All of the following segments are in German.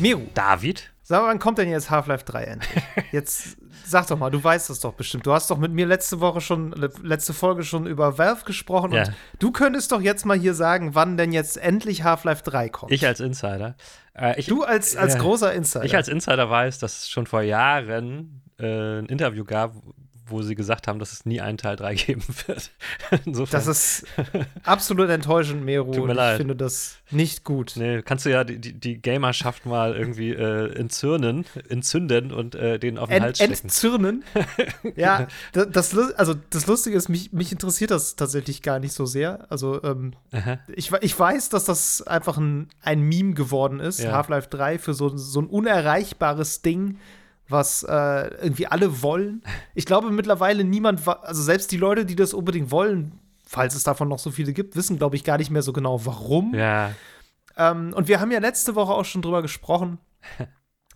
Miru, David? sag mal, wann kommt denn jetzt Half-Life 3 endlich? Jetzt sag doch mal, du weißt das doch bestimmt. Du hast doch mit mir letzte Woche schon, le- letzte Folge schon über Valve gesprochen Ja. und du könntest doch jetzt mal hier sagen, wann denn jetzt endlich Half-Life 3 kommt. Ich als Insider. Äh, ich, du als, als Ja. großer Insider. Ich als Insider weiß, dass es schon vor Jahren äh, ein Interview gab, wo sie gesagt haben, dass es nie einen Teil 3 geben wird. Insofern. das ist absolut enttäuschend, Meru. Tut mir und ich leid. finde das nicht gut. Nee, kannst du ja die, die, die Gamerschaft mal irgendwie äh, entzürnen, entzünden und äh, denen auf den Ent, Hals stecken. entzürnen. ja, da- das, also das Lustige ist, mich, mich interessiert das tatsächlich gar nicht so sehr. Also ähm, ich, ich weiß, dass das einfach ein, ein Meme geworden ist, Ja. Half-Life 3, für so, so ein unerreichbares Ding, was äh, irgendwie alle wollen. Ich glaube mittlerweile niemand, also selbst die Leute, die das unbedingt wollen, falls es davon noch so viele gibt, wissen, glaube ich, gar nicht mehr so genau, warum. Ja, Ähm, und wir haben ja letzte Woche auch schon drüber gesprochen,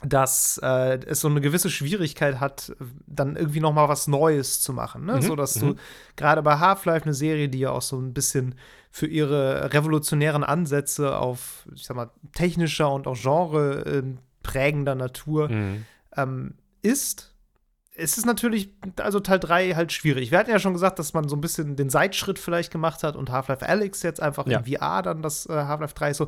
dass äh, es so eine gewisse Schwierigkeit hat, dann irgendwie noch mal was Neues zu machen. Ne? Mhm, So dass du gerade bei Half-Life eine Serie, die ja auch so ein bisschen für ihre revolutionären Ansätze auf, ich sag mal, technischer und auch genre äh, prägender Natur mhm. Ähm, ist, ist es natürlich, also Teil 3 halt schwierig. Wir hatten ja schon gesagt, dass man so ein bisschen den Seitschritt vielleicht gemacht hat und Half-Life Alyx jetzt einfach Ja. in VR dann das äh, Half-Life 3 ist so.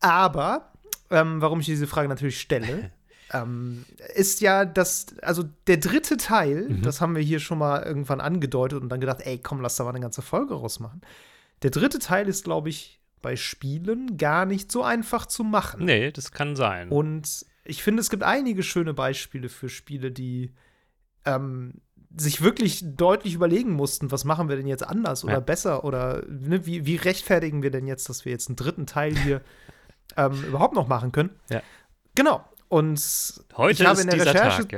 Aber, ähm, warum ich diese Frage natürlich stelle, ähm, ist ja, dass, also der dritte Teil, Mhm. das haben wir hier schon mal irgendwann angedeutet und dann gedacht, ey, komm, lass da mal eine ganze Folge rausmachen. Der dritte Teil ist, glaube ich, bei Spielen gar nicht so einfach zu machen. Nee, das kann sein. Und ich finde, es gibt einige schöne Beispiele für Spiele, die ähm, sich wirklich deutlich überlegen mussten, was machen wir denn jetzt anders oder Ja. besser oder ne, wie, wie rechtfertigen wir denn jetzt, dass wir jetzt einen dritten Teil hier ähm, überhaupt noch machen können. Ja. Genau. Und Heute ich habe ist in der dieser Recherche- Tag,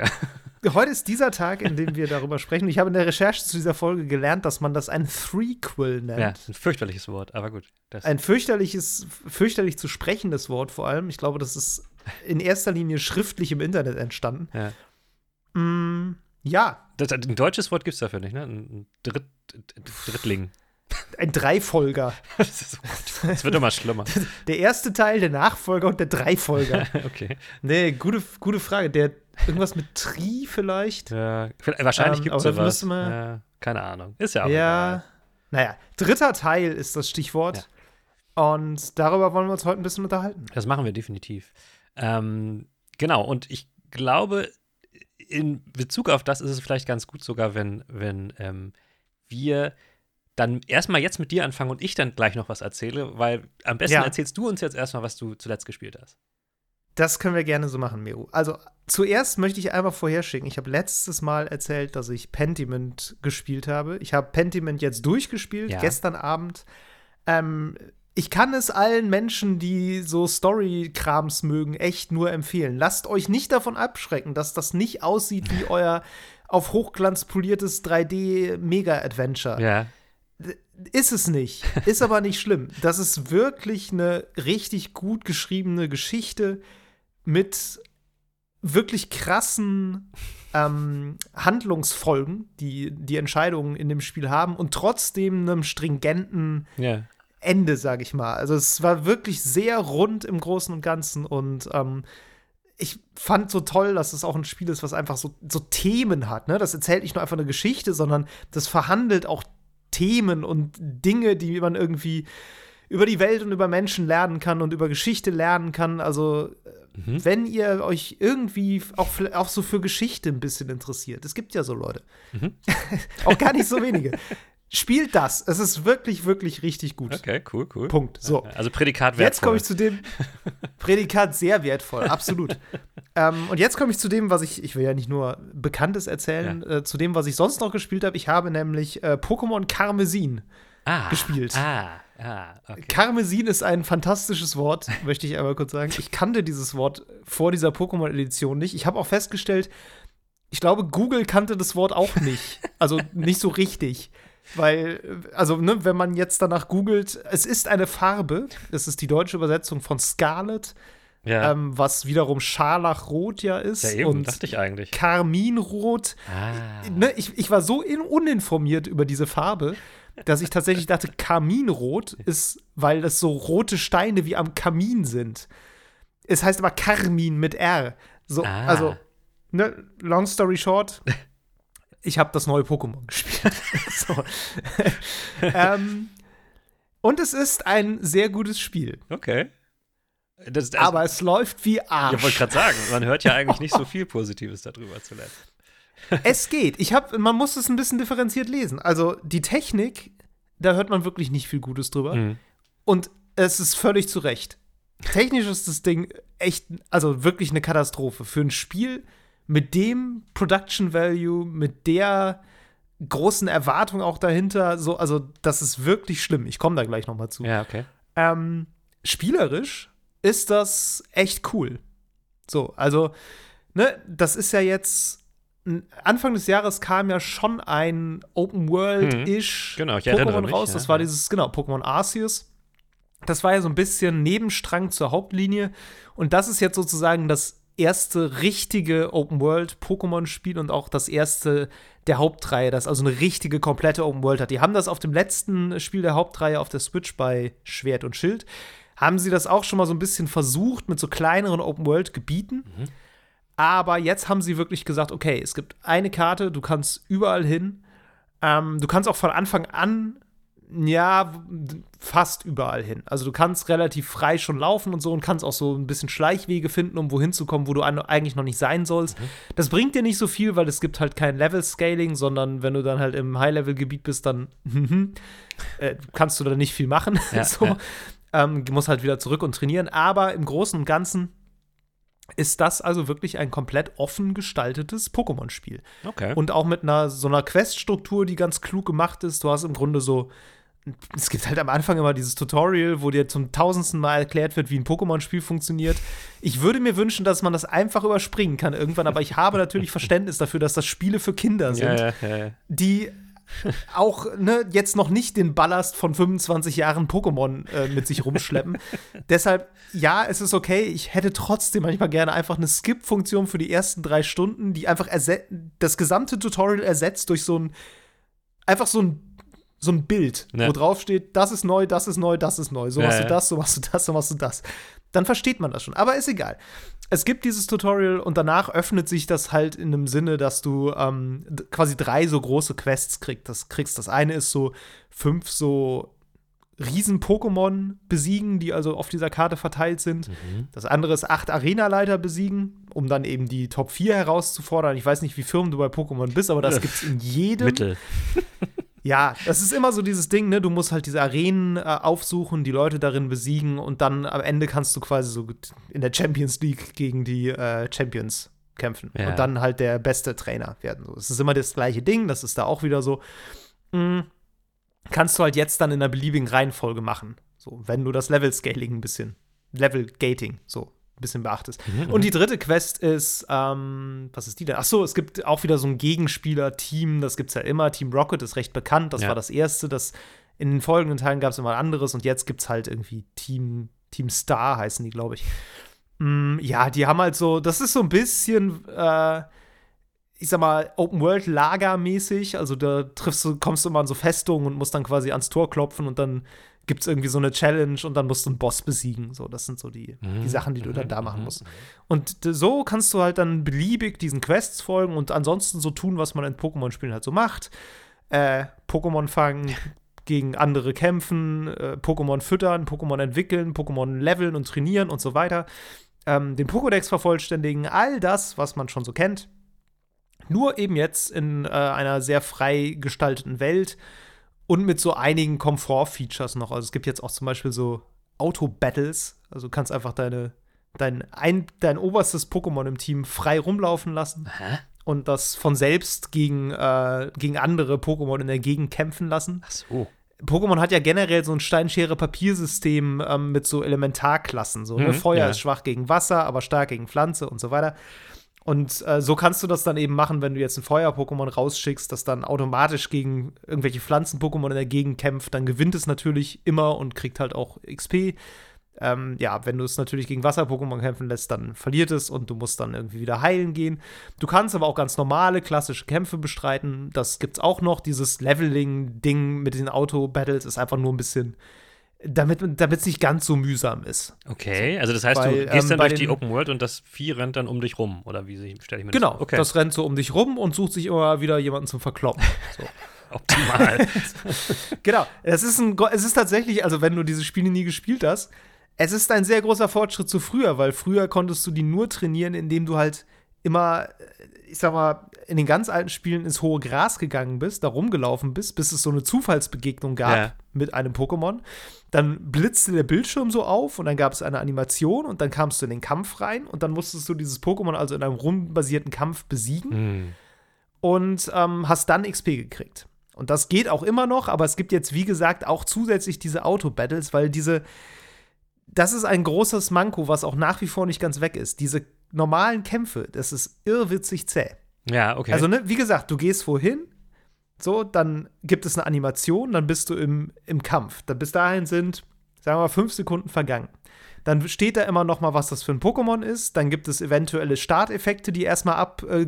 ja. heute ist dieser Tag, in dem wir darüber sprechen. Ich habe in der Recherche zu dieser Folge gelernt, dass man das ein Threequel nennt. ja. Ein fürchterliches Wort, aber gut. Ein fürchterliches, fürchterlich zu sprechendes Wort vor allem. Ich glaube, das ist in erster Linie schriftlich im Internet entstanden. ja. Mm, ja, Das, ein deutsches Wort gibt es dafür nicht, ne? Ein Dritt, Drittling. ein Dreifolger. Das wird immer schlimmer. Der erste Teil, der Nachfolger und der Dreifolger. Okay. nee, gute, gute Frage. Der irgendwas mit Tri vielleicht? Ja, vielleicht- wahrscheinlich Ähm, gibt es sowas. ja, keine Ahnung. Ist ja auch ja. egal. Naja, dritter Teil ist das Stichwort. Und darüber wollen wir uns heute ein bisschen unterhalten. Das machen wir definitiv. Ähm, genau, und ich glaube, in Bezug auf das ist es vielleicht ganz gut sogar, wenn, wenn ähm, wir dann erstmal jetzt mit dir anfangen und ich dann gleich noch was erzähle, weil am besten Ja. erzählst du uns jetzt erstmal, was du zuletzt gespielt hast. Das können wir gerne so machen, Meru. Also, zuerst möchte ich einmal vorherschicken. Ich habe letztes Mal erzählt, dass ich Pentiment gespielt habe. Ich habe Pentiment jetzt durchgespielt, Ja. gestern Abend. Ähm, ich kann es allen Menschen, die so Story-Krams mögen, echt nur empfehlen. Lasst euch nicht davon abschrecken, dass das nicht aussieht wie euer auf Hochglanz poliertes 3D-Mega-Adventure. Ja. Ist es nicht. Ist aber nicht schlimm. Das ist wirklich eine richtig gut geschriebene Geschichte mit wirklich krassen ähm, Handlungsfolgen, die die Entscheidungen in dem Spiel haben und trotzdem einem stringenten Ja. Ende, sag ich mal. Also es war wirklich sehr rund im Großen und Ganzen und ähm, ich fand so toll, dass es auch ein Spiel ist, was einfach so, so Themen hat. Ne? Das erzählt nicht nur einfach eine Geschichte, sondern das verhandelt auch Themen und Dinge, die man irgendwie über die Welt und über Menschen lernen kann und über Geschichte lernen kann. Also, Mhm. wenn ihr euch irgendwie auch, auch so für Geschichte ein bisschen interessiert, es gibt ja so Leute, Mhm. auch gar nicht so wenige, spielt das. Es ist wirklich, wirklich richtig gut. Okay, cool, cool. Punkt. So. Also Prädikat Jetzt komme ich wertvoll. zu dem Prädikat sehr wertvoll, absolut. ähm, und jetzt komme ich zu dem, was ich, ich will ja nicht nur Bekanntes erzählen, äh, zu dem, was ich sonst noch gespielt habe. Ich habe nämlich äh, Pokémon Karmesin ah, gespielt. Ah, ah, okay. Karmesin ist ein fantastisches Wort, möchte ich einmal kurz sagen. Ich kannte dieses Wort vor dieser Pokémon-Edition nicht. Ich habe auch festgestellt, ich glaube, Google kannte das Wort auch nicht. Also nicht so richtig. Weil, also, ne, wenn man jetzt danach googelt, es ist eine Farbe, das ist die deutsche Übersetzung von Scarlet, Ja, ähm, was wiederum Scharlachrot ja ist. ja eben, und dachte ich eigentlich. Karminrot. Ah. Ne, ich, ich war so in, uninformiert über diese Farbe, dass ich tatsächlich dachte, Kaminrot ist, weil das so rote Steine wie am Kamin sind. es heißt aber Carmin mit R. So, Ah. also, ne, long story short, ich habe das neue Pokémon gespielt. ähm, und es ist ein sehr gutes Spiel. Okay. Das, das, aber es läuft wie Arsch. Ich wollte gerade sagen, man hört ja eigentlich nicht so viel Positives darüber zuletzt. es geht. Ich hab, man muss es ein bisschen differenziert lesen. Also die Technik, da hört man wirklich nicht viel Gutes drüber. Mhm. Und es ist völlig zu Recht. Technisch ist das Ding echt, also wirklich eine Katastrophe. Für ein Spiel mit dem Production Value, mit der großen Erwartung auch dahinter, so, also das ist wirklich schlimm. Ich komme da gleich noch mal zu. Ja, okay. Ähm, spielerisch ist das echt cool. So, also, ne, das ist ja jetzt Anfang des Jahres kam ja schon ein Open World-ish mhm. genau, Pokémon mich, raus. Ja, das war dieses, genau, Pokémon Arceus. Das war ja so ein bisschen Nebenstrang zur Hauptlinie. Und das ist jetzt sozusagen das erste richtige Open World Pokémon-Spiel und auch das erste der Hauptreihe, das also eine richtige, komplette Open World hat. Die haben das auf dem letzten Spiel der Hauptreihe auf der Switch bei Schwert und Schild. Haben sie das auch schon mal so ein bisschen versucht mit so kleineren Open World Gebieten. Mhm. Aber jetzt haben sie wirklich gesagt, okay, es gibt eine Karte, du kannst überall hin. Ähm, du kannst auch von Anfang an, ja, fast überall hin. Also du kannst relativ frei schon laufen und so und kannst auch so ein bisschen Schleichwege finden, um wohin zu kommen, wo du eigentlich noch nicht sein sollst. Mhm. Das bringt dir nicht so viel, weil es gibt halt kein Level-Scaling, sondern wenn du dann halt im High-Level-Gebiet bist, dann äh, kannst du da nicht viel machen. Ja, so. ja. Ähm, musst halt wieder zurück und trainieren. Aber im Großen und Ganzen ist das also wirklich ein komplett offen gestaltetes Pokémon-Spiel. Okay. Und auch mit einer so einer Quest-Struktur, die ganz klug gemacht ist. Du hast im Grunde so es gibt halt am Anfang immer dieses Tutorial, wo dir zum tausendsten Mal erklärt wird, wie ein Pokémon-Spiel funktioniert. Ich würde mir wünschen, dass man das einfach überspringen kann irgendwann, aber ich habe natürlich Verständnis dafür, dass das Spiele für Kinder sind, ja, ja, ja, die auch ne, jetzt noch nicht den Ballast von 25 Jahren Pokémon äh, mit sich rumschleppen. Deshalb, ja, es ist okay. Ich hätte trotzdem manchmal gerne einfach eine Skip-Funktion für die ersten drei Stunden, die einfach das gesamte Tutorial ersetzt durch so ein einfach so ein so ein Bild, Ja. wo drauf steht, das ist neu, das ist neu, das ist neu. So machst ja. du das, so machst du das, so machst du das. Dann versteht man das schon. Aber ist egal. Es gibt dieses Tutorial und danach öffnet sich das halt in einem Sinne, dass du ähm, quasi drei so große Quests kriegst. Das, kriegst. das eine ist so fünf so Riesen-Pokémon besiegen, die also auf dieser Karte verteilt sind. Mhm. Das andere ist acht Arena-Leiter besiegen, um dann eben die Top 4 herauszufordern. Ich weiß nicht, wie firm du bei Pokémon bist, aber das Äh, gibt's in jedem. Mittel. Ja, das ist immer so dieses Ding, ne? Du musst halt diese Arenen äh, aufsuchen, die Leute darin besiegen und dann am Ende kannst du quasi so in der Champions League gegen die äh, Champions kämpfen Ja. und dann halt der beste Trainer werden. So, es ist immer das gleiche Ding, das ist da auch wieder so. Mm, kannst du halt jetzt dann in einer beliebigen Reihenfolge machen. So, wenn du das Level-Scaling ein bisschen, Level-Gating, so ein bisschen beachtest. Mhm, Und die dritte Quest ist, ähm, was ist die denn? Ach so, es gibt auch wieder so ein Gegenspieler-Team, das gibt's ja immer. Team Rocket ist recht bekannt, das Ja. war das erste. Das, in den folgenden Teilen gab es immer ein anderes und jetzt gibt's halt irgendwie Team, Team Star heißen die, glaube ich. Mm, ja, die haben halt so, das ist so ein bisschen, äh, ich sag mal, Open World Lager-mäßig. Also da triffst du, kommst du immer an so Festungen und musst dann quasi ans Tor klopfen und dann gibt's irgendwie so eine Challenge und dann musst du einen Boss besiegen. So, das sind so die, Mhm. die Sachen, die du dann da machen musst. Und so kannst du halt dann beliebig diesen Quests folgen und ansonsten so tun, was man in Pokémon-Spielen halt so macht. Äh, Pokémon fangen, gegen andere kämpfen, äh, Pokémon füttern, Pokémon entwickeln, Pokémon leveln und trainieren und so weiter. Ähm, den Pokédex vervollständigen, all das, was man schon so kennt. Nur eben jetzt in äh, einer sehr frei gestalteten Welt und mit so einigen Komfort-Features noch. Also es gibt jetzt auch zum Beispiel so Auto-Battles. Also du kannst einfach deine, dein, ein, dein oberstes Pokémon im Team frei rumlaufen lassen Hä? und das von selbst gegen, äh, gegen andere Pokémon in der Gegend kämpfen lassen. Ach so. Pokémon hat ja generell so ein Steinschere-Papiersystem ähm, mit so Elementarklassen. So, ne? Mhm, Feuer ja. ist schwach gegen Wasser, aber stark gegen Pflanze und so weiter. Und äh, so kannst du das dann eben machen, wenn du jetzt ein Feuer-Pokémon rausschickst, das dann automatisch gegen irgendwelche Pflanzen-Pokémon in der Gegend kämpft, dann gewinnt es natürlich immer und kriegt halt auch XP. Ähm, ja, wenn du es natürlich gegen Wasser-Pokémon kämpfen lässt, dann verliert es und du musst dann irgendwie wieder heilen gehen. Du kannst aber auch ganz normale, klassische Kämpfe bestreiten. Das gibt's auch noch. Dieses Leveling-Ding mit den Auto-Battles ist einfach nur ein bisschen damit es nicht ganz so mühsam ist. Okay, also das heißt, Weil, du gehst ähm, dann bei durch die Open World und das Vieh rennt dann um dich rum, oder wie stelle ich mir Genau, das vor? Okay, das rennt so um dich rum und sucht sich immer wieder jemanden zum Verkloppen. So. optimal. genau, es ist, ein, es ist tatsächlich, also wenn du diese Spiele nie gespielt hast, es ist ein sehr großer Fortschritt zu früher, weil früher konntest du die nur trainieren, indem du halt immer, äh, ich sag mal, in den ganz alten Spielen ins hohe Gras gegangen bist, da rumgelaufen bist, bis es so eine Zufallsbegegnung gab Ja. mit einem Pokémon. Dann blitzte der Bildschirm so auf und dann gab es eine Animation und dann kamst du in den Kampf rein und dann musstest du dieses Pokémon also in einem rundenbasierten Kampf besiegen hm. und ähm, hast dann XP gekriegt. Und das geht auch immer noch, aber es gibt jetzt, wie gesagt, auch zusätzlich diese Auto-Battles, weil diese, das ist ein großes Manko, was auch nach wie vor nicht ganz weg ist. Diese normalen Kämpfe, das ist irrwitzig zäh. Ja, okay. Also, ne, wie gesagt, du gehst wohin, so, dann gibt es eine Animation, dann bist du im, im Kampf. Dann bis dahin sind, sagen wir mal, fünf Sekunden vergangen. Dann steht da immer noch mal, was das für ein Pokémon ist. Dann gibt es eventuelle Starteffekte, die erstmal ab äh,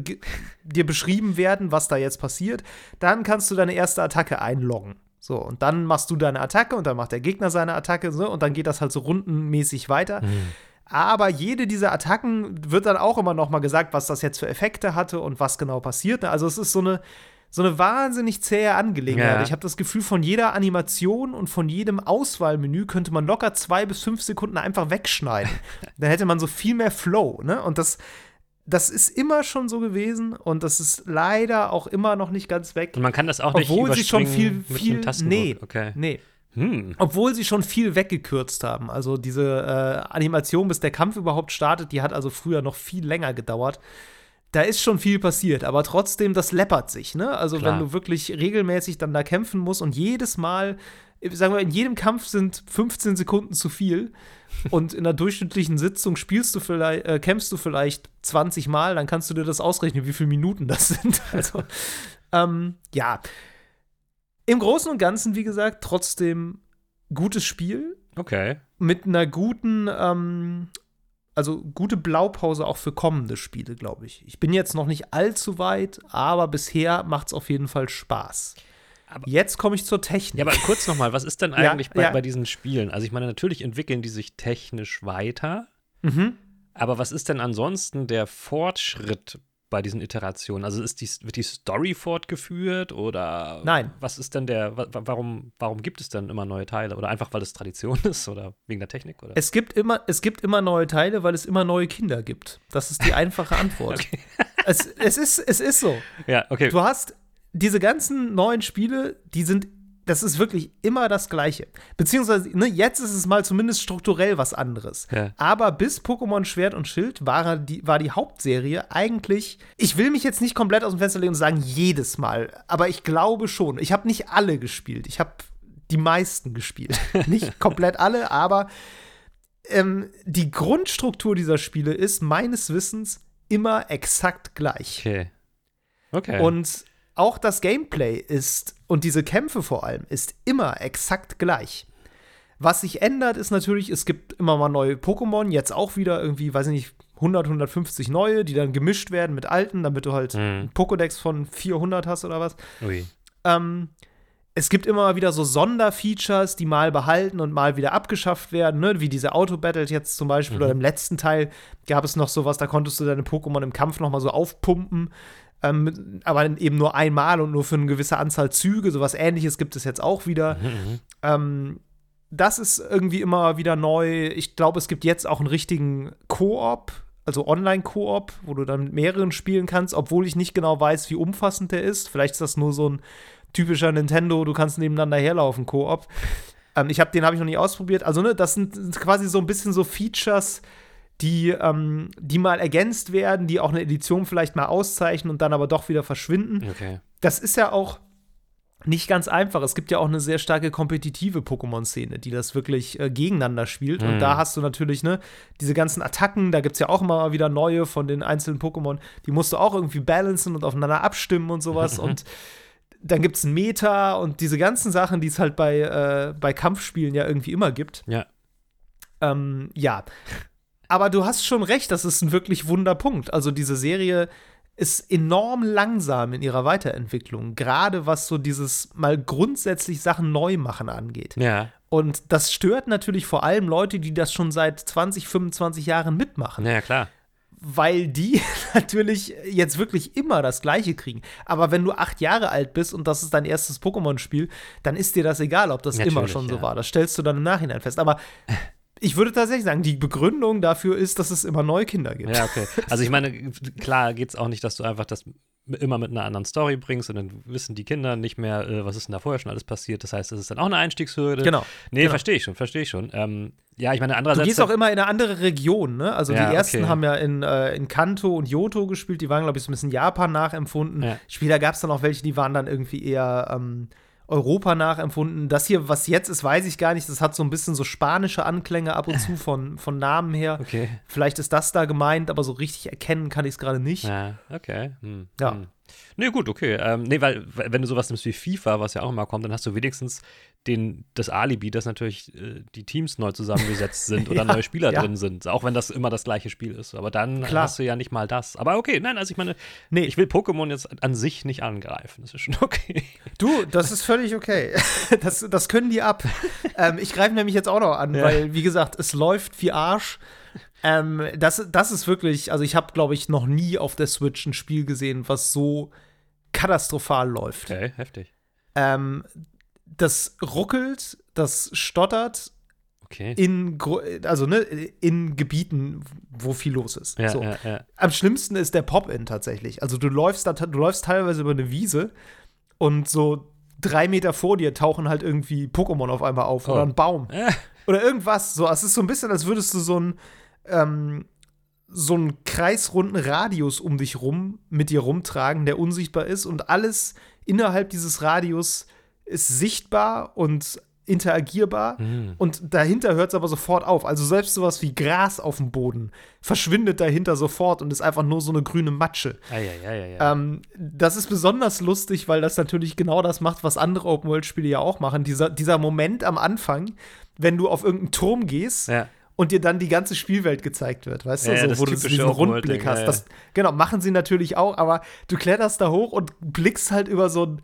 dir beschrieben werden, was da jetzt passiert. Dann kannst du deine erste Attacke einloggen. So, und dann machst du deine Attacke und dann macht der Gegner seine Attacke, so, und dann geht das halt so rundenmäßig weiter. Aber jede dieser Attacken wird dann auch immer noch mal gesagt, was das jetzt für Effekte hatte und was genau passiert. Also es ist so eine, so eine wahnsinnig zähe Angelegenheit. Ja. Ich habe das Gefühl, von jeder Animation und von jedem Auswahlmenü könnte man locker zwei bis fünf Sekunden einfach wegschneiden. dann hätte man so viel mehr Flow. Ne? Und das, das ist immer schon so gewesen und das ist leider auch immer noch nicht ganz weg. und man kann das auch Obwohl nicht sie schon viel, mit viel, nee, Okay. nee. Hm. Obwohl sie schon viel weggekürzt haben. Also diese äh, Animation, bis der Kampf überhaupt startet, die hat also früher noch viel länger gedauert. Da ist schon viel passiert, aber trotzdem, das läppert sich, ne? Also Klar. wenn du wirklich regelmäßig dann da kämpfen musst und jedes Mal, sagen wir, in jedem Kampf sind 15 Sekunden zu viel und in einer durchschnittlichen Sitzung spielst du vielleicht, äh, kämpfst du vielleicht 20 Mal, dann kannst du dir das ausrechnen, wie viele Minuten das sind. Also, ähm, ja. Im Großen und Ganzen, wie gesagt, trotzdem gutes Spiel Okay. mit einer guten, ähm, also gute Blaupause auch für kommende Spiele, glaube ich. Ich bin jetzt noch nicht allzu weit, aber bisher macht es auf jeden Fall Spaß. Aber- jetzt komme ich zur Technik. Ja, aber kurz noch mal, was ist denn Ja, eigentlich bei, ja. bei diesen Spielen? Also ich meine, natürlich entwickeln die sich technisch weiter, mhm. aber was ist denn ansonsten der Fortschritt bei diesen Iterationen? Also ist die, wird die Story fortgeführt oder Nein. Was ist denn der, wa wa- warum, warum gibt es dann immer neue Teile? Oder einfach, weil es Tradition ist oder wegen der Technik? Oder? Es gibt immer, es gibt immer neue Teile, weil es immer neue Kinder gibt. Das ist die einfache Antwort. es, es, ist, es ist so. ja, okay. Du hast diese ganzen neuen Spiele, die sind, das ist wirklich immer das Gleiche. Beziehungsweise, ne, jetzt ist es mal zumindest strukturell was anderes. Ja. Aber bis Pokémon Schwert und Schild war die, war die Hauptserie eigentlich, ich will mich jetzt nicht komplett aus dem Fenster legen und sagen, jedes Mal, aber ich glaube schon. Ich habe nicht alle gespielt. Ich habe die meisten gespielt. nicht komplett alle, aber ähm, die Grundstruktur dieser Spiele ist meines Wissens immer exakt gleich. Okay. Okay. Und auch das Gameplay ist, und diese Kämpfe vor allem, ist immer exakt gleich. Was sich ändert, ist natürlich, es gibt immer mal neue Pokémon, jetzt auch wieder irgendwie, weiß ich nicht, 100, 150 neue, die dann gemischt werden mit alten, damit du halt Mhm. einen Pokédex von 400 hast oder was. Ui. Ähm, es gibt immer mal wieder so Sonderfeatures, die mal behalten und mal wieder abgeschafft werden, ne? wie diese Auto-Battle jetzt zum Beispiel. Mhm. Oder im letzten Teil gab es noch sowas, da konntest du deine Pokémon im Kampf noch mal so aufpumpen. Ähm, aber eben nur einmal und nur für eine gewisse Anzahl Züge. Sowas ähnliches gibt es jetzt auch wieder. Mhm. Ähm, das ist irgendwie immer wieder neu. Ich glaube, es gibt jetzt auch einen richtigen Koop, also Online-Koop, wo du dann mit mehreren spielen kannst, obwohl ich nicht genau weiß, wie umfassend der ist. Vielleicht ist das nur so ein typischer Nintendo, du kannst nebeneinander herlaufen, Koop. Ähm, ich habe den habe ich noch nicht ausprobiert. Also, ne, das sind sind quasi so ein bisschen so Features, die, ähm, die mal ergänzt werden, die auch eine Edition vielleicht mal auszeichnen und dann aber doch wieder verschwinden Okay. das ist ja auch nicht ganz einfach. Es gibt ja auch eine sehr starke kompetitive Pokémon-Szene, die das wirklich äh, gegeneinander spielt. Und Mhm. da hast du natürlich, ne, diese ganzen Attacken, da gibt es ja auch immer mal wieder neue von den einzelnen Pokémon, die musst du auch irgendwie balancen und aufeinander abstimmen und sowas. und dann gibt es ein Meta und diese ganzen Sachen, die es halt bei, äh, bei Kampfspielen ja irgendwie immer gibt. Ja. Ähm, ja. Aber du hast schon recht, das ist ein wirklich Wunderpunkt. Also diese Serie ist enorm langsam in ihrer Weiterentwicklung, gerade was so dieses mal grundsätzlich Sachen neu machen angeht. Ja. Und das stört natürlich vor allem Leute, die das schon seit 20, 25 Jahren mitmachen. Ja, klar. Weil die natürlich jetzt wirklich immer das Gleiche kriegen. Aber wenn du acht Jahre alt bist und das ist dein erstes Pokémon-Spiel, dann ist dir das egal, ob das Natürlich, immer schon so ja. war. Das stellst du dann im Nachhinein fest. Aber ich würde tatsächlich sagen, die Begründung dafür ist, dass es immer neue Kinder gibt. Ja, okay. Also ich meine, klar geht es auch nicht, dass du einfach das immer mit einer anderen Story bringst und dann wissen die Kinder nicht mehr, äh, was ist denn da vorher schon alles passiert. Das heißt, das ist dann auch eine Einstiegshürde. Genau. Nee, genau. verstehe ich schon, verstehe ich schon. Ähm, ja, ich meine, Du andererseits. gehst auch immer in eine andere Region, ne? Also Ja, die ersten okay. haben ja in, äh, in Kanto und Johto gespielt, die waren, glaube ich, so ein bisschen Japan nachempfunden. Ja. Später gab es dann auch welche, die waren dann irgendwie eher ähm, Europa nachempfunden. Das hier, was jetzt ist, weiß ich gar nicht. Das hat so ein bisschen so spanische Anklänge ab und zu von, von Namen her. Okay. Vielleicht ist das da gemeint, aber so richtig erkennen kann ich es gerade nicht. Ja, okay. Hm. Ja. Hm. Nee, gut, okay. Ähm, nee, weil, wenn du sowas nimmst wie FIFA, was ja auch immer kommt, dann hast du wenigstens den, das Alibi, dass natürlich äh, die Teams neu zusammengesetzt sind oder Ja, neue Spieler ja. drin sind, auch wenn das immer das gleiche Spiel ist. Aber dann Klar. hast du ja nicht mal das. Aber okay, nein, also ich meine, Nee. ich will Pokémon jetzt an sich nicht angreifen. Das ist schon okay. Du, das ist völlig okay. Das, das können die ab. ähm, ich greife nämlich jetzt auch noch an, Ja. weil, wie gesagt, es läuft wie Arsch. Ähm, das, das ist wirklich, also ich habe, glaube ich, noch nie auf der Switch ein Spiel gesehen, was so katastrophal läuft. Okay, heftig. Ähm, das ruckelt, das stottert Okay. in, also ne, in Gebieten, wo viel los ist. Ja, so. ja, ja. Am schlimmsten ist der Pop-In tatsächlich. Also du läufst da, du läufst teilweise über eine Wiese und so drei Meter vor dir tauchen halt irgendwie Pokémon auf einmal auf Oh. oder ein Baum oder irgendwas. So, es ist so ein bisschen, als würdest du so ein ähm, so einen kreisrunden Radius um dich rum mit dir rumtragen, der unsichtbar ist und alles innerhalb dieses Radius ist sichtbar und interagierbar hm. und dahinter hört es aber sofort auf. Also selbst sowas wie Gras auf dem Boden verschwindet dahinter sofort und ist einfach nur so eine grüne Matsche. Ja, ja, ja. Ähm, das ist besonders lustig, weil das natürlich genau das macht, was andere Open-World-Spiele ja auch machen. Dieser, dieser Moment am Anfang, wenn du auf irgendeinen Turm gehst ja. Und dir dann die ganze Spielwelt gezeigt wird, weißt Ja, ja, du, das so, wo du diesen Rundblick hast. ja, Das, genau, machen sie natürlich auch, aber du kletterst da hoch und blickst halt über so ein,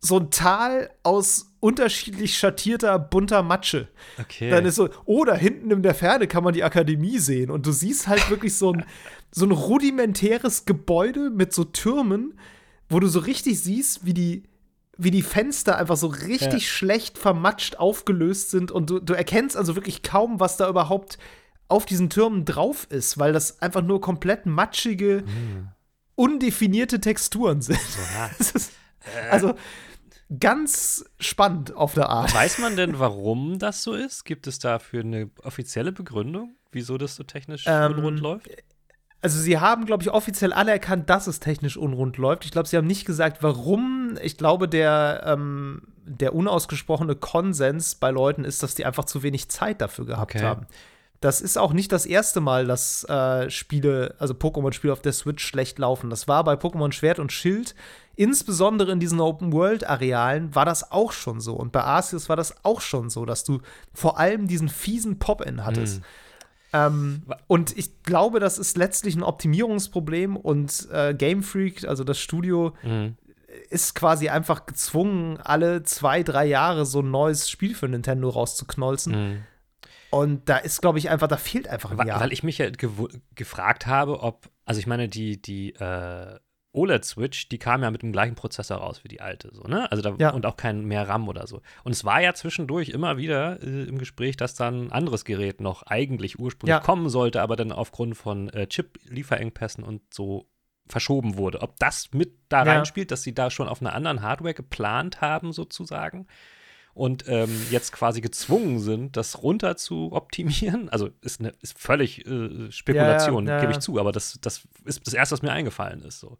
so ein Tal aus unterschiedlich schattierter, bunter Matsche. Okay. Dann ist so, oh, da hinten in der Ferne kann man die Akademie sehen. Und du siehst halt wirklich so ein, so ein rudimentäres Gebäude mit so Türmen, wo du so richtig siehst, wie die, wie die Fenster einfach so richtig Ja. schlecht vermatscht aufgelöst sind. Und du, du erkennst also wirklich kaum, was da überhaupt auf diesen Türmen drauf ist, weil das einfach nur komplett matschige, undefinierte Texturen sind. ja. Ist, also ganz spannend auf der Art. Weiß man denn, warum das so ist? Gibt es dafür eine offizielle Begründung, wieso das so technisch Ähm, unrund läuft? Also sie haben, glaube ich, offiziell anerkannt, dass es technisch unrund läuft. Ich glaube, sie haben nicht gesagt, warum. Ich glaube, der, ähm, der unausgesprochene Konsens bei Leuten ist, dass die einfach zu wenig Zeit dafür gehabt Okay. haben. Das ist auch nicht das erste Mal, dass äh, Spiele, also Pokémon-Spiele auf der Switch schlecht laufen. Das war bei Pokémon Schwert und Schild, insbesondere in diesen Open-World-Arealen, war das auch schon so. Und bei Arceus war das auch schon so, dass du vor allem diesen fiesen Pop-In hattest. Hm. Ähm, und ich glaube, das ist letztlich ein Optimierungsproblem und äh, Game Freak, also das Studio, Mhm. Ist quasi einfach gezwungen, alle zwei, drei Jahre so ein neues Spiel für Nintendo rauszuknolzen. Mhm. Und da ist, glaube ich, einfach, da fehlt einfach ein Jahr. Weil ich mich ja gefragt habe, ob, also ich meine, die, die äh, OLED-Switch, die kam ja mit dem gleichen Prozessor raus wie die alte, so, ne? Also da, Ja. und auch kein mehr RAM oder so. Und es war ja zwischendurch immer wieder äh, im Gespräch, dass dann ein anderes Gerät noch eigentlich ursprünglich Ja. kommen sollte, aber dann aufgrund von äh, Chip-Lieferengpässen und so verschoben wurde. Ob das mit da Ja. reinspielt, dass sie da schon auf einer anderen Hardware geplant haben, sozusagen und ähm, jetzt quasi gezwungen sind, das runter zu optimieren. Also ist, ne, ist völlig äh, Spekulation, ja, ja. gebe ich zu, aber das, das ist das Erste, was mir eingefallen ist. So.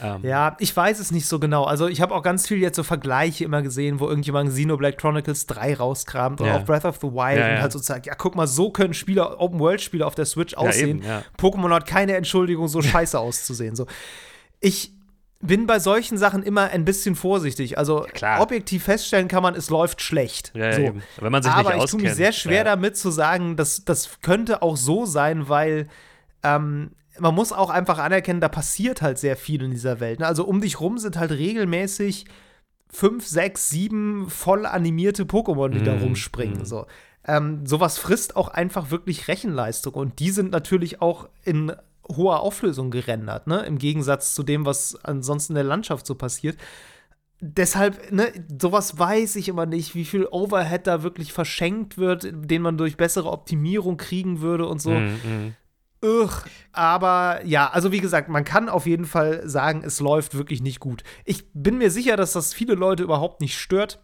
Ähm, Ja, ich weiß es nicht so genau. Also ich habe auch ganz viel jetzt so Vergleiche immer gesehen, wo irgendjemand Xenoblade Chronicles 3 rauskramt oder Ja. auch Breath of the Wild Ja, ja. und halt so sagt, ja, guck mal, so können Spieler, Open-World-Spiele auf der Switch aussehen. eben, ja. Pokémon hat keine Entschuldigung, so scheiße auszusehen. So. Ich bin bei solchen Sachen immer ein bisschen vorsichtig. Also klar. objektiv feststellen kann man, es läuft schlecht. Ja, so. Wenn man sich Aber nicht ich tue mich sehr schwer damit zu sagen, dass das könnte auch so sein, weil ähm, man muss auch einfach anerkennen, da passiert halt sehr viel in dieser Welt. Ne? Also um dich rum sind halt regelmäßig fünf, sechs, sieben voll animierte Pokémon, die mm, da mhm, rumspringen. Mm. So. Ähm, sowas frisst auch einfach wirklich Rechenleistung. Und die sind natürlich auch in hoher Auflösung gerendert, ne? Im Gegensatz zu dem, was ansonsten in der Landschaft so passiert. Deshalb, ne, sowas weiß ich immer nicht, wie viel Overhead da wirklich verschenkt wird, den man durch bessere Optimierung kriegen würde und so. Mm, Ugh, aber ja, also wie gesagt, man kann auf jeden Fall sagen, es läuft wirklich nicht gut. Ich bin mir sicher, dass das viele Leute überhaupt nicht stört.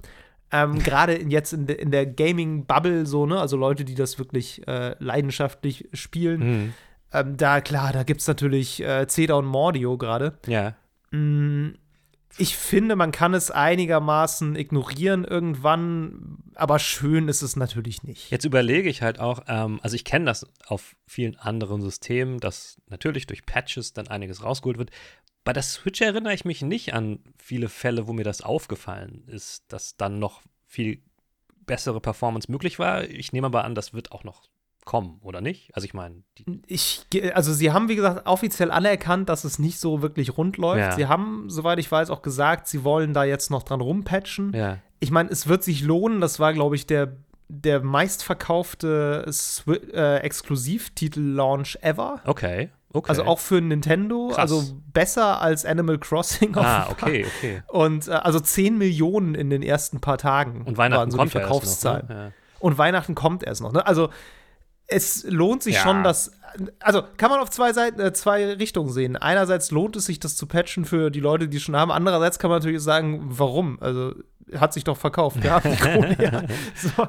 Ähm, Gerade jetzt in, de, in der Gaming-Bubble so, ne? Also Leute, die das wirklich äh, leidenschaftlich spielen. Mhm. Ähm, da, klar, da gibt es natürlich äh, Cedar und Mordio gerade. Ja. Mm, ich finde, man kann es einigermaßen ignorieren irgendwann, aber schön ist es natürlich nicht. Jetzt überlege ich halt auch, ähm, also ich kenne das auf vielen anderen Systemen, dass natürlich durch Patches dann einiges rausgeholt wird. Bei der Switch erinnere ich mich nicht an viele Fälle, wo mir das aufgefallen ist, dass dann noch viel bessere Performance möglich war. Ich nehme aber an, das wird auch noch kommen, oder nicht? Also ich meine, ich also sie haben wie gesagt offiziell anerkannt, dass es nicht so wirklich rund läuft. Ja. Sie haben, soweit ich weiß, auch gesagt, sie wollen da jetzt noch dran rumpatchen. Ja. Ich meine, es wird sich lohnen. Das war, glaube ich, der der meistverkaufte äh, Exklusivtitel-Launch ever. Okay. Okay. Also auch für Nintendo, Krass. also besser als Animal Crossing. Ah, okay, okay. Und äh, also 10 Millionen in den ersten paar Tagen. Und Weihnachten waren so kommt die Verkaufszahlen. Noch, ne? ja. Und Weihnachten kommt erst noch. Ne? Also es lohnt sich ja. schon, dass. Also kann man auf zwei Seiten, äh, zwei Richtungen sehen. Einerseits lohnt es sich, das zu patchen für die Leute, die es schon haben. Andererseits kann man natürlich sagen, warum? Also hat sich doch verkauft. Ja, ja. So,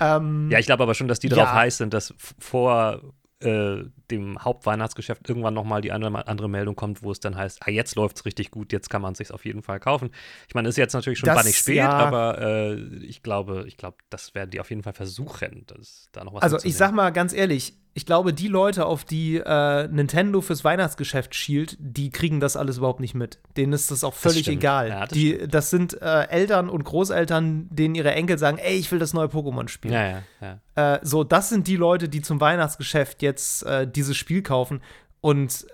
ähm, ja ich glaube aber schon, dass die darauf heiß sind, dass vor äh, dem Hauptweihnachtsgeschäft irgendwann nochmal die andere, andere Meldung kommt, wo es dann heißt, ah, jetzt läuft es richtig gut, jetzt kann man es sich auf jeden Fall kaufen. Ich meine, ist jetzt natürlich schon das, spät, ja. aber äh, ich glaube, ich glaube, das werden die auf jeden Fall versuchen, dass da noch was Also ich sag mal ganz ehrlich, ich glaube, die Leute, auf die äh, Nintendo fürs Weihnachtsgeschäft schielt, die kriegen das alles überhaupt nicht mit. Denen ist das auch völlig das egal. Ja, das, die, das sind äh, Eltern und Großeltern, denen ihre Enkel sagen, ey, ich will das neue Pokémon spielen. Ja, ja, äh, so, das sind die Leute, die zum Weihnachtsgeschäft jetzt äh, dieses Spiel kaufen. Und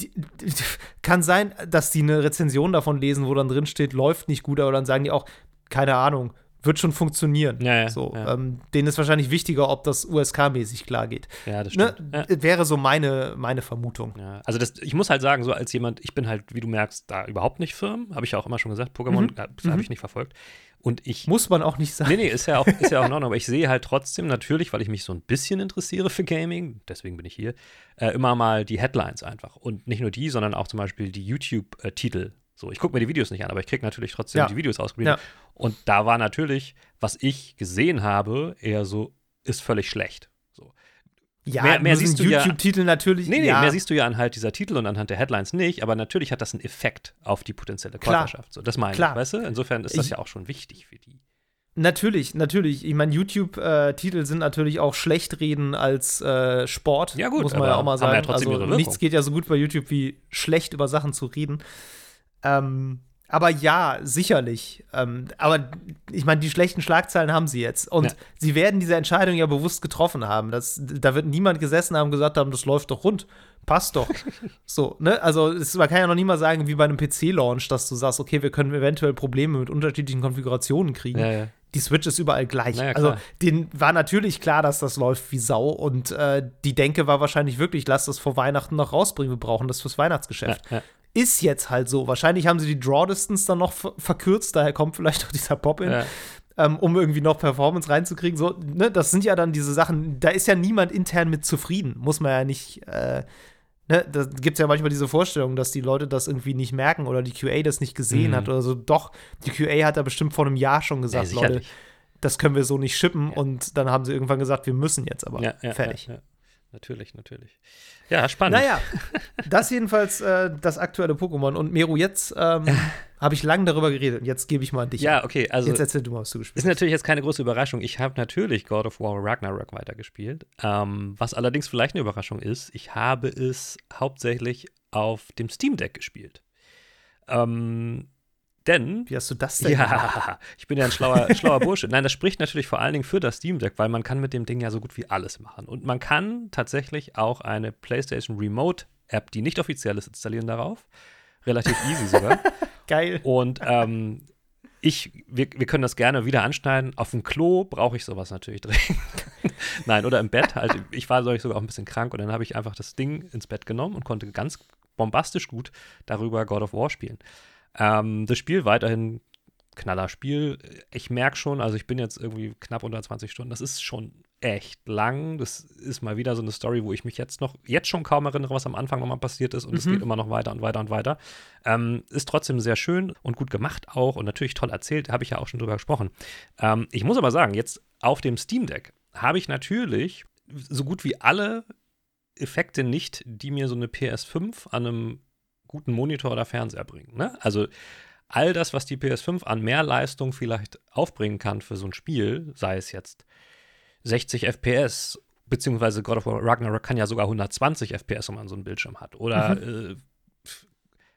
die, die, kann sein, dass die eine Rezension davon lesen, wo dann drin steht, läuft nicht gut, aber dann sagen die auch, keine Ahnung, wird schon funktionieren. Ja, ja, so, ja. Ähm, denen ist wahrscheinlich wichtiger, ob das USK-mäßig klar geht. Ja, das ne? stimmt. Ne? Wäre so meine, meine Vermutung. Also das, ich muss halt sagen, so als jemand, ich bin halt, wie du merkst, da überhaupt nicht firm. Habe ich ja auch immer schon gesagt, Pokémon mhm. habe mhm. ich nicht verfolgt. Und ich. Muss man auch nicht sagen. Nee, nee, ist ja auch, ist ja auch in Ordnung. aber ich sehe halt trotzdem natürlich, weil ich mich so ein bisschen interessiere für Gaming, deswegen bin ich hier, äh, immer mal die Headlines einfach. Und nicht nur die, sondern auch zum Beispiel die YouTube-Titel. So, ich gucke mir die Videos nicht an, aber ich kriege natürlich trotzdem ja. die Videos ausgespielt. Ja. Und da war natürlich, was ich gesehen habe, eher so, ist völlig schlecht. So. Ja, mehr, mehr siehst du YouTube-Titel ja, natürlich. Nee, nee, ja. mehr siehst du ja anhand dieser Titel und anhand der Headlines nicht, aber natürlich hat das einen Effekt auf die potenzielle Käuferschaft. So, das meine ich, weißt du? Insofern ist das ich, ja auch schon wichtig für die. Natürlich, natürlich. Ich meine, YouTube-Titel äh, sind natürlich auch schlecht reden als äh, Sport. Ja, gut, muss man ja auch mal sagen. Ja also nichts geht ja so gut bei YouTube wie schlecht über Sachen zu reden. Ähm, aber ja, sicherlich. Ähm, aber ich meine, die schlechten Schlagzeilen haben sie jetzt. Und ja. sie werden diese Entscheidung ja bewusst getroffen haben. Das, da wird niemand gesessen haben und gesagt haben, das läuft doch rund. Passt doch. so, ne? Also, es, man kann ja noch nie mal sagen, wie bei einem PC-Launch, dass du sagst, okay, wir können eventuell Probleme mit unterschiedlichen Konfigurationen kriegen. Ja, ja. Die Switch ist überall gleich. Also, denen war natürlich klar, dass das läuft wie Sau. Und äh, die Denke war wahrscheinlich wirklich, lass das vor Weihnachten noch rausbringen. Wir brauchen das fürs Weihnachtsgeschäft. Ist jetzt halt so. Wahrscheinlich haben sie die Draw Distance dann noch verkürzt, daher kommt vielleicht auch dieser Pop-In. Ja. Ähm, um irgendwie noch Performance reinzukriegen. So, ne, das sind ja dann diese Sachen, da ist ja niemand intern mit zufrieden. Muss man ja nicht, äh, ne, da gibt es ja manchmal diese Vorstellung, dass die Leute das irgendwie nicht merken oder die QA das nicht gesehen mhm. hat oder so. Doch, die QA hat da bestimmt vor einem Jahr schon gesagt, ja, Leute, das können wir so nicht shippen ja. und dann haben sie irgendwann gesagt, wir müssen jetzt aber ja, fertig. Natürlich, natürlich. Ja, spannend. Naja, das jedenfalls äh, das aktuelle Pokémon. Und Meru, jetzt ähm, habe ich lange darüber geredet und jetzt gebe ich mal an dich. Ja, okay. Also, jetzt erzähl du mal, was du gespielt hast. Ist natürlich jetzt keine große Überraschung. Ich habe natürlich God of War Ragnarok weitergespielt. Ähm, was allerdings vielleicht eine Überraschung ist, ich habe es hauptsächlich auf dem Steam Deck gespielt. Ähm, denn. Wie hast du das denn? Ja, gemacht? ich bin ja ein schlauer, schlauer Bursche. Nein, das spricht natürlich vor allen Dingen für das Steam Deck, weil man kann mit dem Ding ja so gut wie alles machen. Und man kann tatsächlich auch eine PlayStation Remote App, die nicht offiziell ist, installieren darauf. Relativ easy sogar. Geil. Und ähm, ich, wir, wir können das gerne wieder anschneiden. Auf dem Klo brauche ich sowas natürlich dringend. Nein, oder im Bett. Halt, ich war sogar auch ein bisschen krank und dann habe ich einfach das Ding ins Bett genommen und konnte ganz bombastisch gut darüber God of War spielen. Ähm, das Spiel weiterhin knaller Spiel. Ich merke schon, also ich bin jetzt irgendwie knapp unter 20 Stunden. Das ist schon echt lang. Das ist mal wieder so eine Story, wo ich mich jetzt noch, jetzt schon kaum erinnere, was am Anfang nochmal passiert ist. Und es mhm. geht immer noch weiter und weiter und weiter. Ähm, ist trotzdem sehr schön und gut gemacht auch und natürlich toll erzählt. Habe ich ja auch schon drüber gesprochen. Ähm, ich muss aber sagen, jetzt auf dem Steam Deck habe ich natürlich so gut wie alle Effekte nicht, die mir so eine PS5 an einem guten Monitor oder Fernseher bringen. Ne? Also all das, was die PS5 an mehr Leistung vielleicht aufbringen kann für so ein Spiel, sei es jetzt 60 FPS, beziehungsweise God of War Ragnarok kann ja sogar 120 FPS, wenn man so einen Bildschirm hat. Oder, mhm. äh,